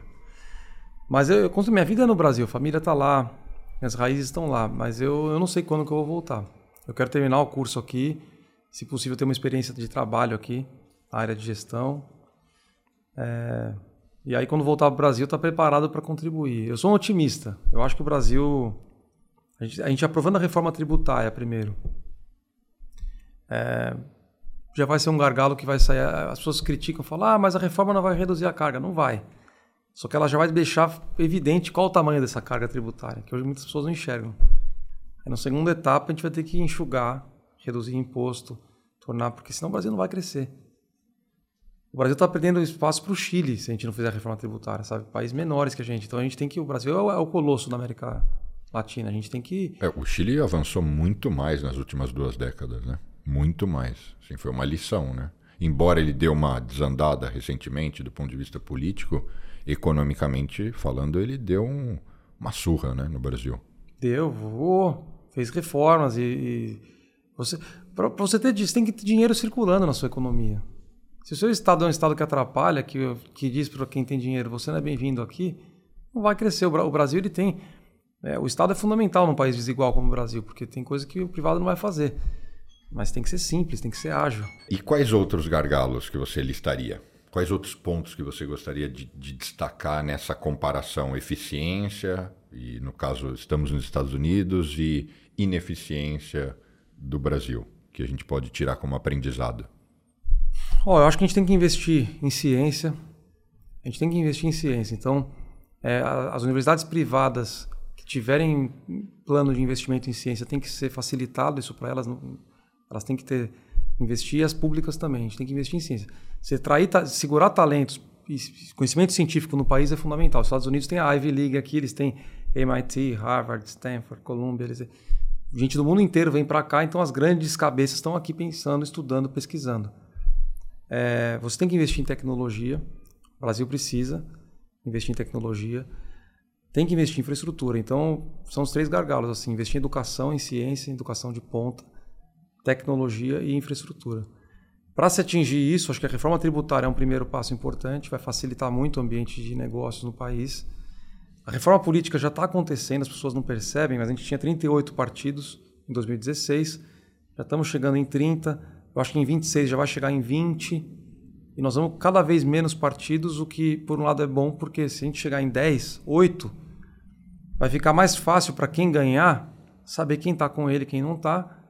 Mas eu, eu minha vida é no Brasil, a família está lá, minhas raízes estão lá, mas eu, eu não sei quando que eu vou voltar. Eu quero terminar o curso aqui, se possível ter uma experiência de trabalho aqui, na área de gestão. É, e aí quando voltar para o Brasil, está preparado para contribuir. Eu sou um otimista. Eu acho que o Brasil, a gente, a gente aprovando a reforma tributária primeiro, é, já vai ser um gargalo que vai sair. As pessoas criticam, falam, ah, mas a reforma não vai reduzir a carga. Não vai. Só que ela já vai deixar evidente qual o tamanho dessa carga tributária, que hoje muitas pessoas não enxergam. Aí na segunda etapa a gente vai ter que enxugar, reduzir imposto, tornar, porque senão o Brasil não vai crescer. O Brasil está perdendo espaço para o Chile se a gente não fizer a reforma tributária, sabe? Países menores que a gente. Então a gente tem que. O Brasil é o, é o colosso da América Latina. A gente tem que. É, o Chile avançou muito mais nas últimas duas décadas, né? Muito mais. Assim, foi uma lição, né? Embora ele deu uma desandada recentemente do ponto de vista político, economicamente falando, ele deu um, uma surra né, no Brasil. Deu, oh, fez reformas e, e você para você ter você tem que ter dinheiro circulando na sua economia. Se o seu estado é um estado que atrapalha, que, que diz para quem tem dinheiro, você não é bem-vindo aqui, não vai crescer. O Brasil ele tem é, o Estado é fundamental num país desigual como o Brasil, porque tem coisa que o privado não vai fazer. Mas tem que ser simples, tem que ser ágil. E quais outros gargalos que você listaria? Quais outros pontos que você gostaria de, de, destacar nessa comparação? Eficiência, e no caso estamos nos Estados Unidos, e ineficiência do Brasil, que a gente pode tirar como aprendizado? Oh, eu acho que a gente tem que investir em ciência. A gente tem que investir em ciência. Então, é, as universidades privadas que tiverem plano de investimento em ciência tem que ser facilitado isso para elas. Elas têm que ter investir as públicas também. A gente tem que investir em ciência. Você trair, segurar talentos conhecimento científico no país é fundamental. Os Estados Unidos têm a Ivy League aqui, eles têm MIT, Harvard, Stanford, Columbia. Eles... Gente do mundo inteiro vem para cá, então as grandes cabeças estão aqui pensando, estudando, pesquisando. É, você tem que investir em tecnologia. O Brasil precisa investir em tecnologia. Tem que investir em infraestrutura. Então, são os três gargalos. Assim, investir em educação, em ciência, em educação de ponta, tecnologia e infraestrutura. Para se atingir isso, acho que a reforma tributária é um primeiro passo importante, vai facilitar muito o ambiente de negócios no país. A reforma política já está acontecendo, as pessoas não percebem, mas a gente tinha 38 partidos em 2016, já estamos chegando em 30, eu acho que em 26 já vai chegar em 20, e nós vamos cada vez menos partidos, o que por um lado é bom, porque se a gente chegar em 10, 8, vai ficar mais fácil para quem ganhar saber quem está com ele, quem não está,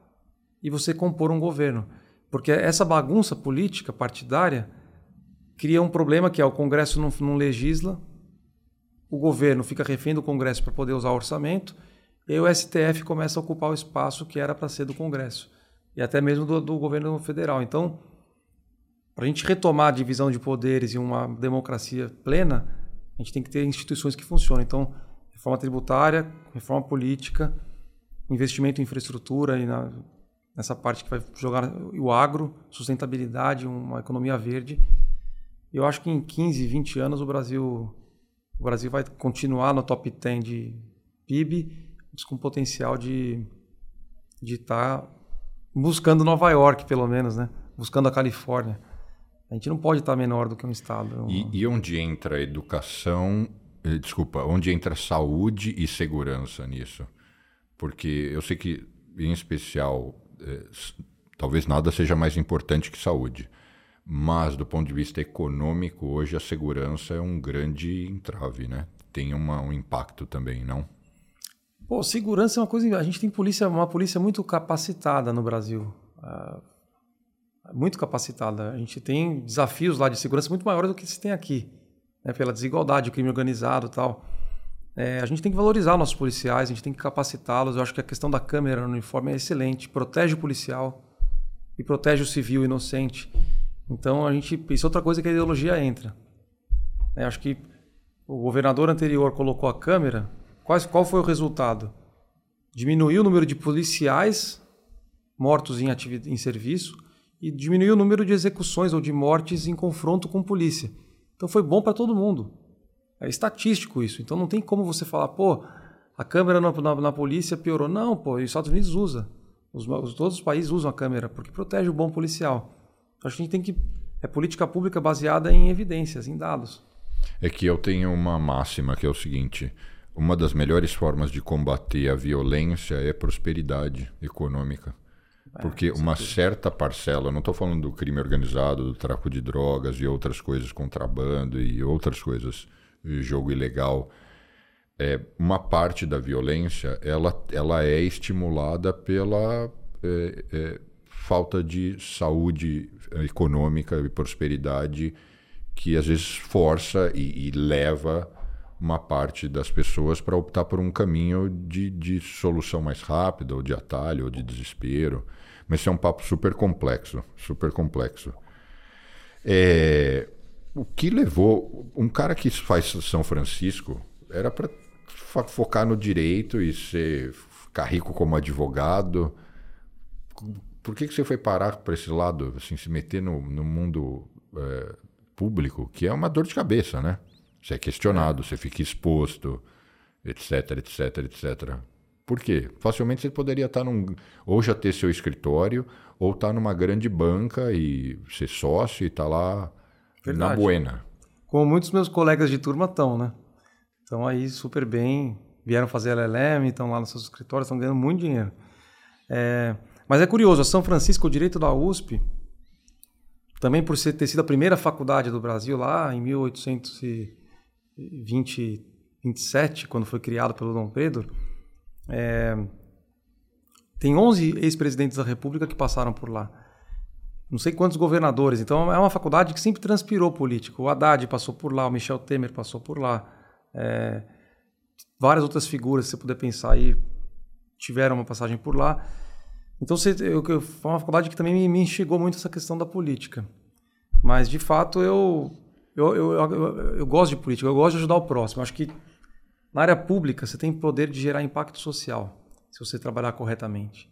e você compor um governo. Porque essa bagunça política partidária cria um problema que é o Congresso não, não legisla, o governo fica refém do Congresso para poder usar o orçamento, e o STF começa a ocupar o espaço que era para ser do Congresso, e até mesmo do, do governo federal. Então, para a gente retomar a divisão de poderes e uma democracia plena, a gente tem que ter instituições que funcionem. Então, reforma tributária, reforma política, investimento em infraestrutura e na nessa parte que vai jogar o agro, sustentabilidade, uma economia verde. Eu acho que em 15, 20 anos o Brasil o Brasil vai continuar no top 10 de PIB, mas com potencial de de estar tá buscando Nova York, pelo menos, né? Buscando a Califórnia. A gente não pode estar tá menor do que um estado. E, e onde entra educação? Eh, desculpa, onde entra saúde e segurança nisso? Porque eu sei que, em especial, é, talvez nada seja mais importante que saúde. Mas, do ponto de vista econômico, hoje a segurança é um grande entrave, né? Tem uma, um impacto também, não? Pô, segurança é uma coisa. A gente tem polícia, uma polícia muito capacitada no Brasil. Uh, muito capacitada. A gente tem desafios lá de segurança muito maiores do que se tem aqui, né? pela desigualdade, o crime organizado tal. É, a gente tem que valorizar nossos policiais, a gente tem que capacitá-los. Eu acho que a questão da câmera no uniforme é excelente, protege o policial e protege o civil inocente. Então a gente, isso é outra coisa que a ideologia entra. É, acho que o governador anterior colocou a câmera. Quais, qual foi o resultado? Diminuiu o número de policiais mortos em, em serviço e diminuiu o número de execuções ou de mortes em confronto com polícia. Então foi bom para todo mundo. É estatístico isso. Então não tem como você falar, pô, a câmera na, na, na polícia piorou. Não, pô, os Estados Unidos usa. Os, os, todos os países usam a câmera porque protege o bom policial. Acho que a gente tem que. É política pública baseada em evidências, em dados. É que eu tenho uma máxima que é o seguinte: uma das melhores formas de combater a violência é prosperidade econômica. É, porque uma certa parcela, não estou falando do crime organizado, do tráfico de drogas e outras coisas, contrabando e outras coisas jogo ilegal, é, uma parte da violência ela, ela é estimulada pela é, é, falta de saúde econômica e prosperidade que às vezes força e, e leva uma parte das pessoas para optar por um caminho de, de solução mais rápida, ou de atalho, ou de desespero. Mas isso é um papo super complexo, super complexo. É, o que levou um cara que faz São Francisco era para focar no direito e ser ficar rico como advogado. Por que, que você foi parar para esse lado, assim, se meter no, no mundo é, público, que é uma dor de cabeça, né? Você é questionado, você fica exposto, etc, etc, etc. Por quê? Facilmente você poderia estar num. Ou já ter seu escritório, ou estar numa grande banca e ser sócio e estar lá Verdade. Na buena. Como muitos meus colegas de turma estão, né? Estão aí super bem, vieram fazer LLM, estão lá nos seus escritórios, estão ganhando muito dinheiro. É, mas é curioso, a São Francisco, o direito da USP, também por ser, ter sido a primeira faculdade do Brasil lá em 1827, quando foi criado pelo Dom Pedro, é, tem 11 ex-presidentes da República que passaram por lá não sei quantos governadores. Então é uma faculdade que sempre transpirou político. O Haddad passou por lá, o Michel Temer passou por lá. É, várias outras figuras, se você puder pensar aí, tiveram uma passagem por lá. Então, você, eu, eu, foi uma faculdade que também me, me instigou muito essa questão da política. Mas, de fato, eu, eu, eu, eu, eu gosto de política, eu gosto de ajudar o próximo. Acho que na área pública você tem poder de gerar impacto social, se você trabalhar corretamente.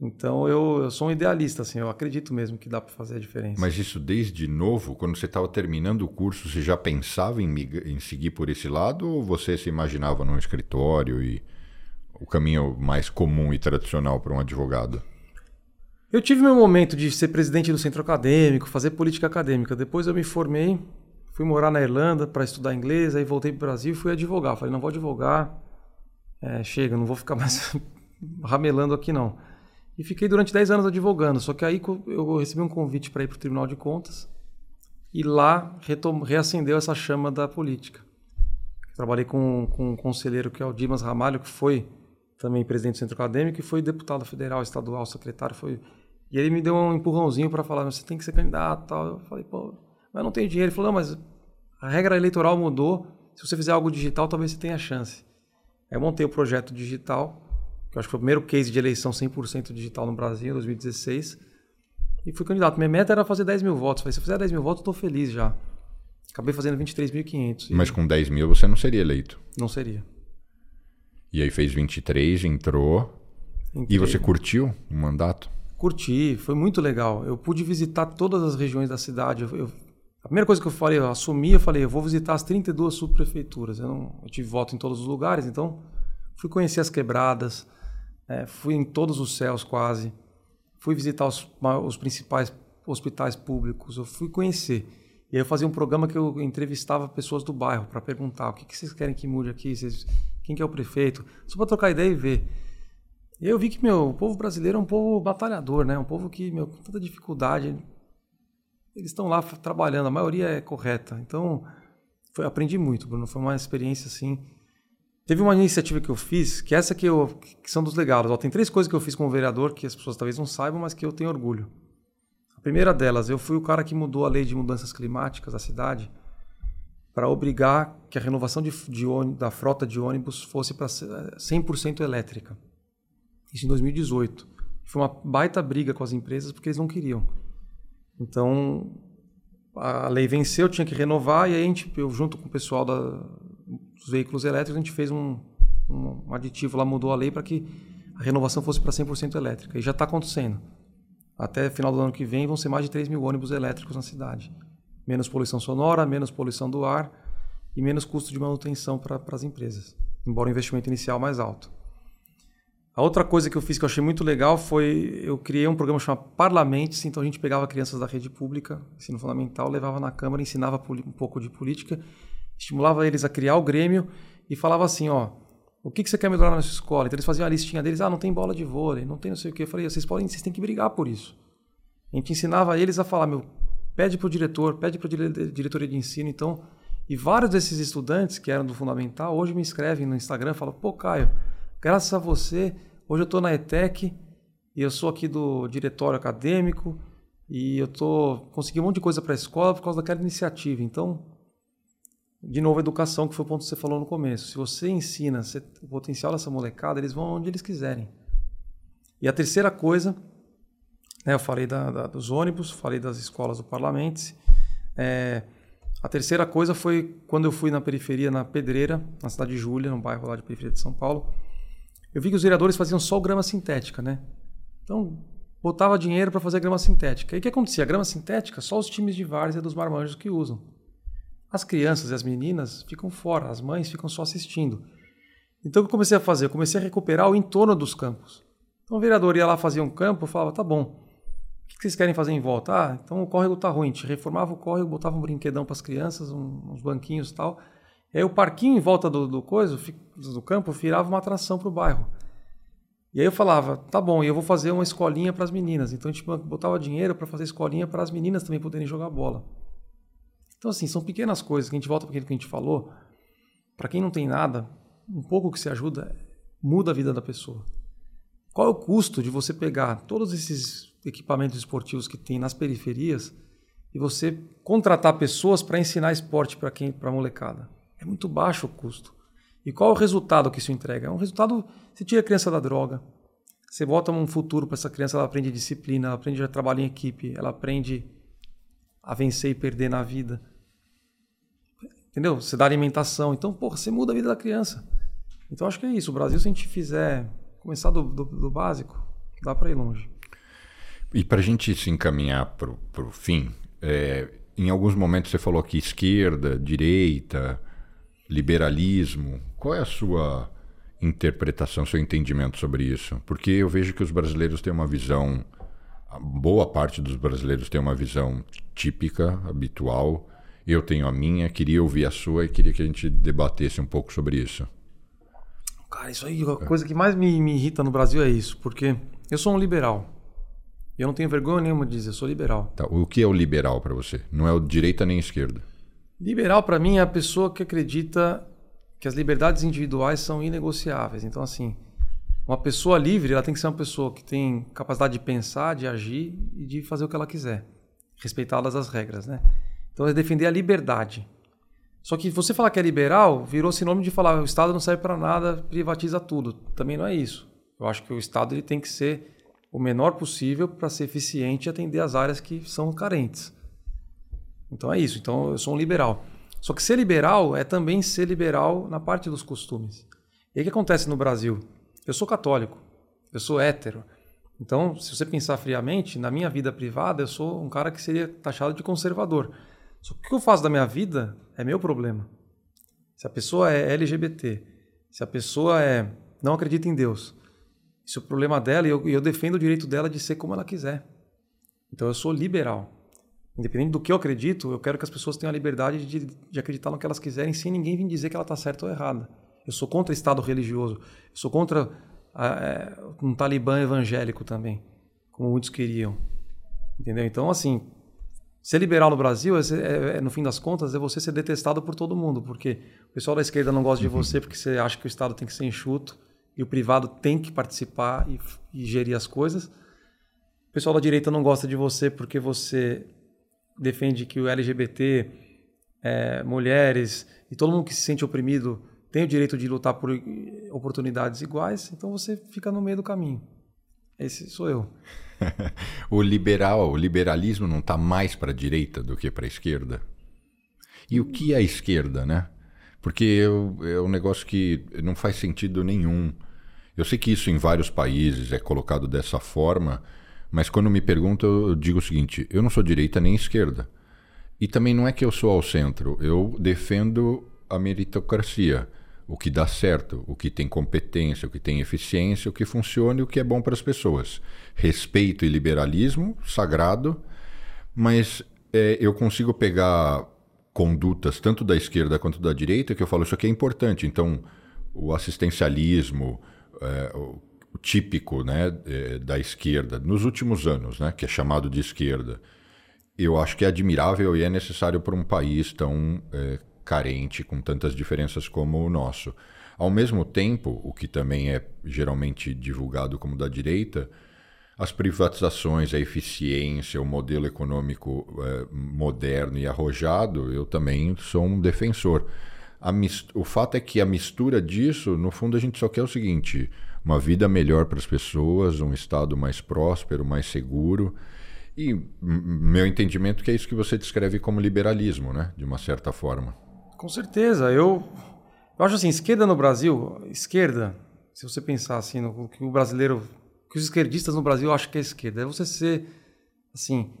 Então eu, eu sou um idealista, assim, eu acredito mesmo que dá para fazer a diferença. Mas isso desde novo, quando você estava terminando o curso, você já pensava em, em seguir por esse lado ou você se imaginava num escritório e o caminho mais comum e tradicional para um advogado? Eu tive meu momento de ser presidente do centro acadêmico, fazer política acadêmica. Depois eu me formei, fui morar na Irlanda para estudar inglês, aí voltei para o Brasil e fui advogar. Falei, não vou advogar, é, chega, não vou ficar mais ramelando aqui não. E fiquei durante 10 anos advogando, só que aí eu recebi um convite para ir para o Tribunal de Contas e lá reacendeu essa chama da política. Trabalhei com, com um conselheiro que é o Dimas Ramalho, que foi também presidente do centro acadêmico e foi deputado federal, estadual, secretário, foi e ele me deu um empurrãozinho para falar, você tem que ser candidato, tal. Eu falei, pô, mas não tenho dinheiro. Ele falou, não, mas a regra eleitoral mudou. Se você fizer algo digital, talvez você tenha chance. Aí eu montei o projeto digital, que eu acho que foi o primeiro case de eleição 100% digital no Brasil, em 2016. E fui candidato. Minha meta era fazer 10 mil votos. Falei, se eu fizer 10 mil votos, eu tô feliz já. Acabei fazendo 23.500. Mas com 10 mil você não seria eleito? Não seria. E aí fez 23, entrou. Entrei. E você curtiu o mandato? Curti, foi muito legal. Eu pude visitar todas as regiões da cidade. Eu, eu, a primeira coisa que eu falei, eu assumi, eu falei, eu vou visitar as 32 subprefeituras. Eu, não, eu tive voto em todos os lugares, então fui conhecer as quebradas, é, fui em todos os céus quase. Fui visitar os, os principais hospitais públicos, eu fui conhecer. E aí eu fazia um programa que eu entrevistava pessoas do bairro para perguntar o que, que vocês querem que mude aqui, vocês quem que é o prefeito, só para trocar ideia e ver. E eu vi que meu, o povo brasileiro é um povo batalhador, né? Um povo que, meu, com tanta dificuldade, eles estão lá trabalhando, a maioria é correta. Então, foi, aprendi muito, Bruno. Foi uma experiência assim. Teve uma iniciativa que eu fiz, que essa que, eu, que são dos legados. Ó, tem três coisas que eu fiz como vereador que as pessoas talvez não saibam, mas que eu tenho orgulho. A primeira delas, eu fui o cara que mudou a lei de mudanças climáticas da cidade para obrigar que a renovação de, de, da frota de ônibus fosse para 100% elétrica. Isso em 2018. Foi uma baita briga com as empresas porque eles não queriam. Então, a lei venceu, tinha que renovar, e aí a gente, eu junto com o pessoal da, dos veículos elétricos, a gente fez um, um, um aditivo lá, mudou a lei para que a renovação fosse para 100% elétrica. E já está acontecendo. Até final do ano que vem vão ser mais de 3 mil ônibus elétricos na cidade menos poluição sonora, menos poluição do ar e menos custo de manutenção para as empresas, embora o investimento inicial mais alto. A outra coisa que eu fiz que eu achei muito legal foi eu criei um programa chamado Parlamentes, então a gente pegava crianças da rede pública, ensino fundamental, levava na Câmara, ensinava um pouco de política, estimulava eles a criar o Grêmio e falava assim, ó, o que, que você quer melhorar na sua escola? Então eles faziam a listinha deles, ah, não tem bola de vôlei, não tem não sei o que. Eu falei, vocês podem, vocês têm que brigar por isso. A gente ensinava eles a falar, meu, pede para o diretor, pede para a diretoria de ensino. Então, e vários desses estudantes que eram do fundamental hoje me escrevem no Instagram e falam: pô, Caio, graças a você, hoje eu estou na ETEC e eu sou aqui do diretório acadêmico e eu tô consegui um monte de coisa para a escola por causa daquela iniciativa. Então, de novo, educação, que foi o ponto que você falou no começo. Se você ensina o potencial dessa molecada, eles vão onde eles quiserem. E a terceira coisa né, eu falei da, da, dos ônibus, falei das escolas do Parlamento. É, a terceira coisa foi quando eu fui na periferia, na Pedreira, na cidade de Júlia, no bairro lá de periferia de São Paulo. Eu vi que os vereadores faziam só grama sintética, né? Então, botava dinheiro para fazer grama sintética. E o que acontecia? A grama sintética, só os times de várzea dos marmanjos que usam. As crianças e as meninas ficam fora, as mães ficam só assistindo. Então, o que eu comecei a fazer? Eu comecei a recuperar o entorno dos campos. Então, o vereador ia lá, fazia um campo, falava, tá bom, o que vocês querem fazer em volta? Ah, então o córrego tá ruim. A gente reformava o córrego, botava um brinquedão para as crianças, um, uns banquinhos e tal. E aí o parquinho em volta do, do coisa, do campo, virava uma atração para o bairro. E aí eu falava, tá bom, eu vou fazer uma escolinha para as meninas. Então a gente botava dinheiro para fazer escolinha para as meninas também poderem jogar bola. Então assim, são pequenas coisas que a gente volta para aquilo que a gente falou. Para quem não tem nada, um pouco que se ajuda muda a vida da pessoa. Qual é o custo de você pegar todos esses equipamentos esportivos que tem nas periferias e você contratar pessoas para ensinar esporte para quem para molecada. É muito baixo o custo. E qual é o resultado que isso entrega? É um resultado, você tira a criança da droga, Você bota um futuro para essa criança, ela aprende disciplina, ela aprende a trabalhar em equipe, ela aprende a vencer e perder na vida. Entendeu? Você dá alimentação. Então, porra, você muda a vida da criança. Então, acho que é isso. O Brasil, se a gente fizer, começar do, do, do básico, dá para ir longe. E para a gente se encaminhar para o fim, é, em alguns momentos você falou que esquerda, direita, liberalismo. Qual é a sua interpretação, seu entendimento sobre isso? Porque eu vejo que os brasileiros têm uma visão, boa parte dos brasileiros tem uma visão típica, habitual. Eu tenho a minha, queria ouvir a sua e queria que a gente debatesse um pouco sobre isso. Cara, isso aí, a coisa que mais me, me irrita no Brasil é isso, porque eu sou um liberal. E eu não tenho vergonha nenhuma de dizer, eu sou liberal. Tá, o que é o liberal para você? Não é o direita nem esquerda. Liberal para mim é a pessoa que acredita que as liberdades individuais são inegociáveis. Então assim, uma pessoa livre, ela tem que ser uma pessoa que tem capacidade de pensar, de agir e de fazer o que ela quiser, respeitadas as regras, né? Então é defender a liberdade. Só que você falar que é liberal virou sinônimo de falar o Estado não serve para nada, privatiza tudo. Também não é isso. Eu acho que o Estado ele tem que ser o menor possível para ser eficiente e atender as áreas que são carentes. Então é isso. Então eu sou um liberal. Só que ser liberal é também ser liberal na parte dos costumes. E o que acontece no Brasil? Eu sou católico, eu sou hétero. Então, se você pensar friamente, na minha vida privada, eu sou um cara que seria taxado de conservador. Só que o que eu faço da minha vida é meu problema. Se a pessoa é LGBT, se a pessoa é não acredita em Deus, isso é o problema dela e eu, eu defendo o direito dela de ser como ela quiser. Então eu sou liberal. Independente do que eu acredito, eu quero que as pessoas tenham a liberdade de, de acreditar no que elas quiserem sem ninguém vir dizer que ela está certa ou errada. Eu sou contra o Estado religioso. Eu sou contra é, um talibã evangélico também, como muitos queriam. Entendeu? Então, assim, ser liberal no Brasil, é, é, é, no fim das contas, é você ser detestado por todo mundo, porque o pessoal da esquerda não gosta de uhum. você porque você acha que o Estado tem que ser enxuto e o privado tem que participar e, e gerir as coisas. O pessoal da direita não gosta de você porque você defende que o LGBT, é, mulheres e todo mundo que se sente oprimido tem o direito de lutar por oportunidades iguais, então você fica no meio do caminho. Esse sou eu. o liberal, o liberalismo não está mais para a direita do que para a esquerda? E o que é a esquerda, né? Porque é um negócio que não faz sentido nenhum. Eu sei que isso em vários países é colocado dessa forma, mas quando me perguntam, eu digo o seguinte: eu não sou direita nem esquerda. E também não é que eu sou ao centro, eu defendo a meritocracia, o que dá certo, o que tem competência, o que tem eficiência, o que funciona e o que é bom para as pessoas. Respeito e liberalismo, sagrado, mas é, eu consigo pegar condutas tanto da esquerda quanto da direita que eu falo isso aqui é importante. Então, o assistencialismo, é, o, típico né, é, da esquerda nos últimos anos, né, que é chamado de esquerda, eu acho que é admirável e é necessário para um país tão é, carente, com tantas diferenças como o nosso. Ao mesmo tempo, o que também é geralmente divulgado como da direita, as privatizações, a eficiência, o modelo econômico é, moderno e arrojado, eu também sou um defensor. o fato é que a mistura disso, no fundo, a gente só quer o seguinte: uma vida melhor para as pessoas, um estado mais próspero, mais seguro. E meu entendimento é que é isso que você descreve como liberalismo, né? De uma certa forma. Com certeza. Eu, eu acho assim, esquerda no Brasil, esquerda, se você pensar assim, no que o brasileiro, que os esquerdistas no Brasil acham que é esquerda, é você ser, assim,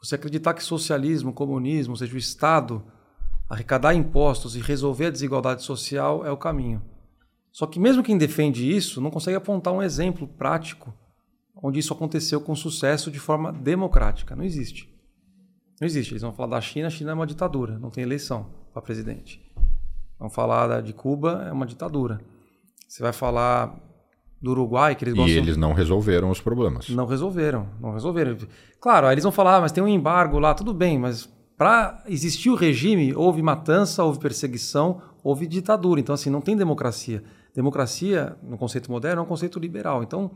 você acreditar que socialismo, comunismo, ou seja, o Estado arrecadar impostos e resolver a desigualdade social é o caminho. Só que mesmo quem defende isso não consegue apontar um exemplo prático onde isso aconteceu com sucesso de forma democrática. Não existe. Não existe. Eles vão falar da China, a China é uma ditadura, não tem eleição para presidente. Vão falar de Cuba, é uma ditadura. Você vai falar do Uruguai, que eles gostam... E eles não resolveram os problemas. Não resolveram, não resolveram. Claro, aí eles vão falar, ah, mas tem um embargo lá, tudo bem, mas para existir o regime, houve matança, houve perseguição, houve ditadura. Então, assim, não tem democracia. Democracia, no conceito moderno, é um conceito liberal. Então,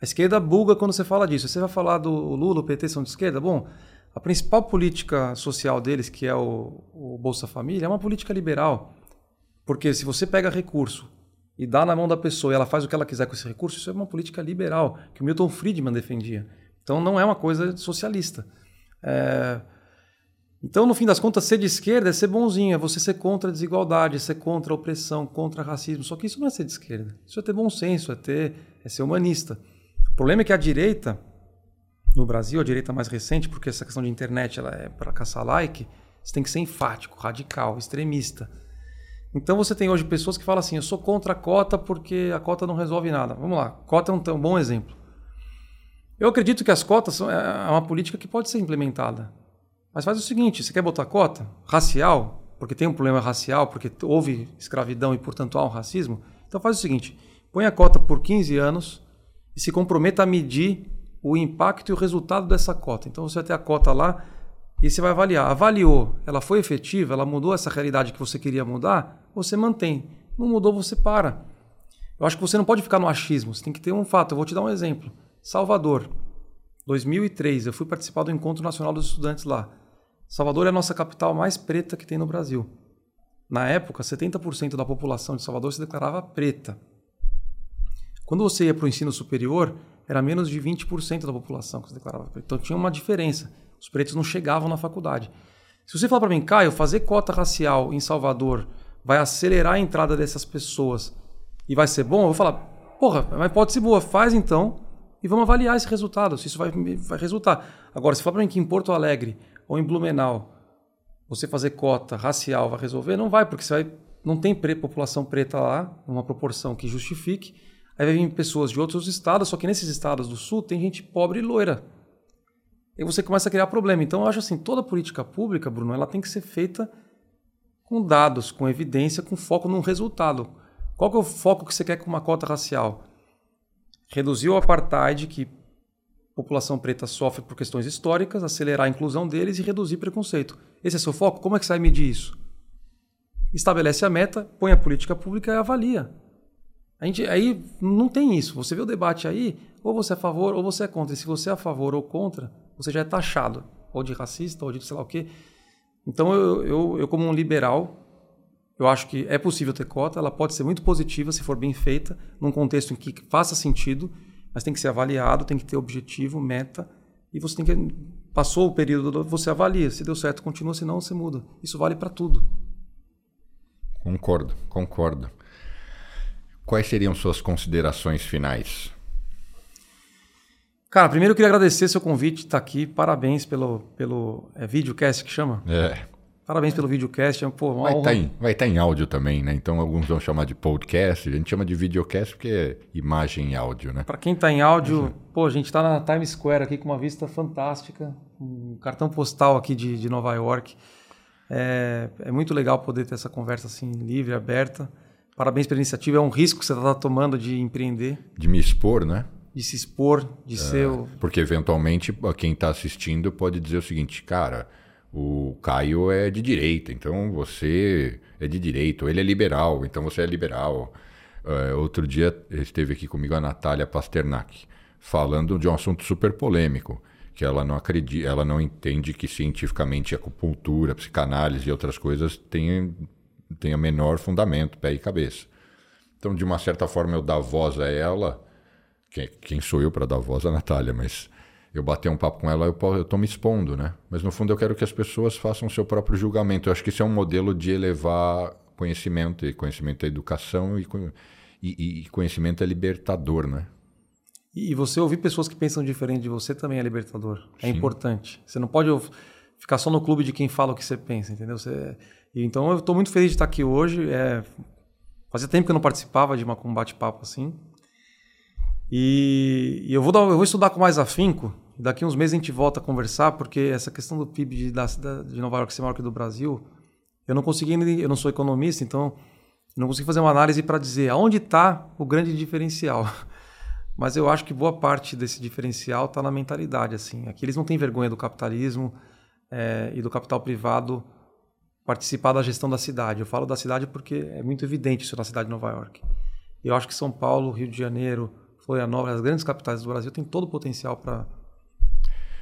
a esquerda buga quando você fala disso. Você vai falar do Lula, o PT são de esquerda? Bom, a principal política social deles, que é o, o Bolsa Família, é uma política liberal. Porque se você pega recurso e dá na mão da pessoa e ela faz o que ela quiser com esse recurso, isso é uma política liberal, que o Milton Friedman defendia. Então não é uma coisa socialista. É... Então, no fim das contas, ser de esquerda é ser bonzinho, é você ser contra a desigualdade, ser contra a opressão, contra o racismo. Só que isso não é ser de esquerda. Isso é ter bom senso, é, ter, é ser humanista. O problema é que a direita, no Brasil, a direita mais recente, porque essa questão de internet ela é para caçar like, você tem que ser enfático, radical, extremista. Então você tem hoje pessoas que falam assim: eu sou contra a cota porque a cota não resolve nada. Vamos lá, cota é um, um bom exemplo. Eu acredito que as cotas são é uma política que pode ser implementada. Mas faz o seguinte: você quer botar cota racial, porque tem um problema racial, porque houve escravidão e, portanto, há um racismo? Então faz o seguinte: põe a cota por 15 anos e se comprometa a medir o impacto e o resultado dessa cota. Então você vai ter a cota lá e você vai avaliar. Avaliou, ela foi efetiva, ela mudou essa realidade que você queria mudar, você mantém. Não mudou, você para. Eu acho que você não pode ficar no achismo, você tem que ter um fato. Eu vou te dar um exemplo. Salvador, 2003, eu fui participar do Encontro Nacional dos Estudantes lá. Salvador é a nossa capital mais preta que tem no Brasil. Na época, 70% da população de Salvador se declarava preta. Quando você ia para o ensino superior, era menos de 20% da população que se declarava preta. Então tinha uma diferença. Os pretos não chegavam na faculdade. Se você falar para mim, Caio, fazer cota racial em Salvador vai acelerar a entrada dessas pessoas e vai ser bom, eu vou falar, porra, mas pode ser boa, faz então e vamos avaliar esse resultado, se isso vai, vai resultar. Agora, se falar para mim que em Porto Alegre ou em Blumenau você fazer cota racial vai resolver, não vai, porque você vai, não tem população preta lá, uma proporção que justifique. Aí vai vir pessoas de outros estados, só que nesses estados do sul tem gente pobre e loira e você começa a criar problema. Então, eu acho assim, toda política pública, Bruno, ela tem que ser feita com dados, com evidência, com foco num resultado. Qual que é o foco que você quer com uma cota racial? Reduzir o apartheid, que população preta sofre por questões históricas, acelerar a inclusão deles e reduzir preconceito. Esse é seu foco? Como é que você vai medir isso? Estabelece a meta, põe a política pública e avalia. A gente, aí não tem isso. Você vê o debate aí, ou você é a favor ou você é contra. E se você é a favor ou contra, você já é taxado, ou de racista, ou de sei lá o quê. Então, eu, eu, eu, como um liberal, eu acho que é possível ter cota, ela pode ser muito positiva se for bem feita, num contexto em que faça sentido, mas tem que ser avaliado, tem que ter objetivo, meta, e você tem que. Passou o período, você avalia. Se deu certo, continua, se não, você muda. Isso vale para tudo. Concordo, concordo. Quais seriam suas considerações finais? Cara, primeiro eu queria agradecer seu convite, estar tá aqui. Parabéns pelo, pelo é, videocast que chama? É. Parabéns pelo videocast. É, pô, vai estar tá em, vai tá em áudio também, né? Então alguns vão chamar de podcast, a gente chama de videocast porque é imagem e áudio, né? Para quem está em áudio, uhum. pô, a gente está na Times Square aqui com uma vista fantástica, um cartão postal aqui de, de Nova York. É, é muito legal poder ter essa conversa assim livre, aberta. Parabéns pela iniciativa. É um risco que você está tomando de empreender. De me expor, né? de se expor, de é, ser o... Porque eventualmente quem está assistindo pode dizer o seguinte, cara, o Caio é de direita, então você é de direita, ou ele é liberal, então você é liberal. Uh, outro dia esteve aqui comigo a Natália Pasternak, falando de um assunto super polêmico, que ela não acredita, ela não entende que cientificamente acupuntura, psicanálise e outras coisas têm, têm menor fundamento, pé e cabeça. Então, de uma certa forma, eu dar voz a ela quem, quem sou eu para dar voz à Natália, mas eu bater um papo com ela, eu estou me expondo, né? Mas no fundo eu quero que as pessoas façam o seu próprio julgamento. Eu acho que isso é um modelo de elevar conhecimento, e conhecimento é educação, e, e, e conhecimento é libertador, né? E você ouvir pessoas que pensam diferente de você também é libertador. É Sim. importante. Você não pode ficar só no clube de quem fala o que você pensa, entendeu? Você... Então eu estou muito feliz de estar aqui hoje. É... Fazia tempo que eu não participava de uma, um bate-papo assim. E, e eu, vou dar, eu vou estudar com mais afinco. Daqui uns meses a gente volta a conversar, porque essa questão do PIB de, da, de Nova York ser maior que do Brasil, eu não consegui, eu não sou economista, então não consegui fazer uma análise para dizer aonde está o grande diferencial. Mas eu acho que boa parte desse diferencial está na mentalidade. assim. Aqui eles não têm vergonha do capitalismo é, e do capital privado participar da gestão da cidade. Eu falo da cidade porque é muito evidente isso na cidade de Nova York. Eu acho que São Paulo, Rio de Janeiro, Florianópolis, as grandes capitais do Brasil, têm todo o potencial para.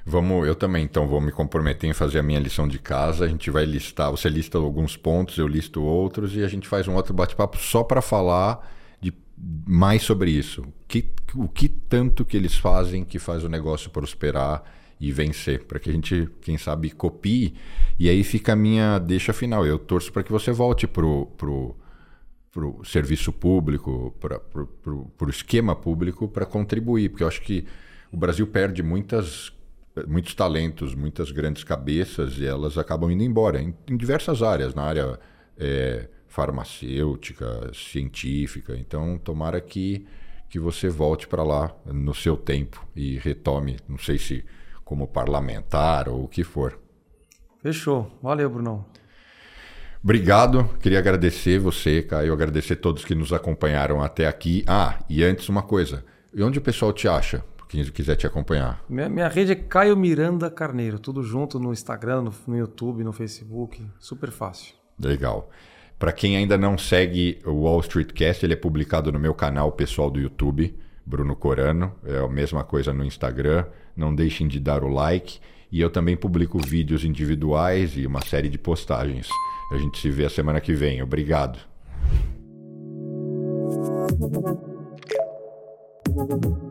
Vamos, eu também então vou me comprometer em fazer a minha lição de casa. A gente vai listar, você lista alguns pontos, eu listo outros e a gente faz um outro bate-papo só para falar de mais sobre isso. Que, o que tanto que eles fazem que faz o negócio prosperar e vencer, para que a gente, quem sabe, copie. E aí fica a minha deixa final. Eu torço para que você volte pro, pro, pro serviço público, para pro, pro, pro esquema público, para contribuir, porque eu acho que o Brasil perde muitas muitos talentos, muitas grandes cabeças e elas acabam indo embora em, em diversas áreas, na área é, farmacêutica, científica. Então, tomara que, que você volte para lá no seu tempo e retome, não sei se como parlamentar ou o que for. Fechou. Valeu, Brunão. Obrigado. Queria agradecer você, Caio, agradecer todos que nos acompanharam até aqui. Ah, e antes uma coisa. E onde o pessoal te acha? Quem quiser te acompanhar. Minha, minha rede é Caio Miranda Carneiro. Tudo junto no Instagram, no, no YouTube, no Facebook. Super fácil. Legal. Para quem ainda não segue o Wall Street Cast, ele é publicado no meu canal pessoal do YouTube, Bruno Corano. É a mesma coisa no Instagram. Não deixem de dar o like. E eu também publico vídeos individuais e uma série de postagens. A gente se vê a semana que vem. Obrigado.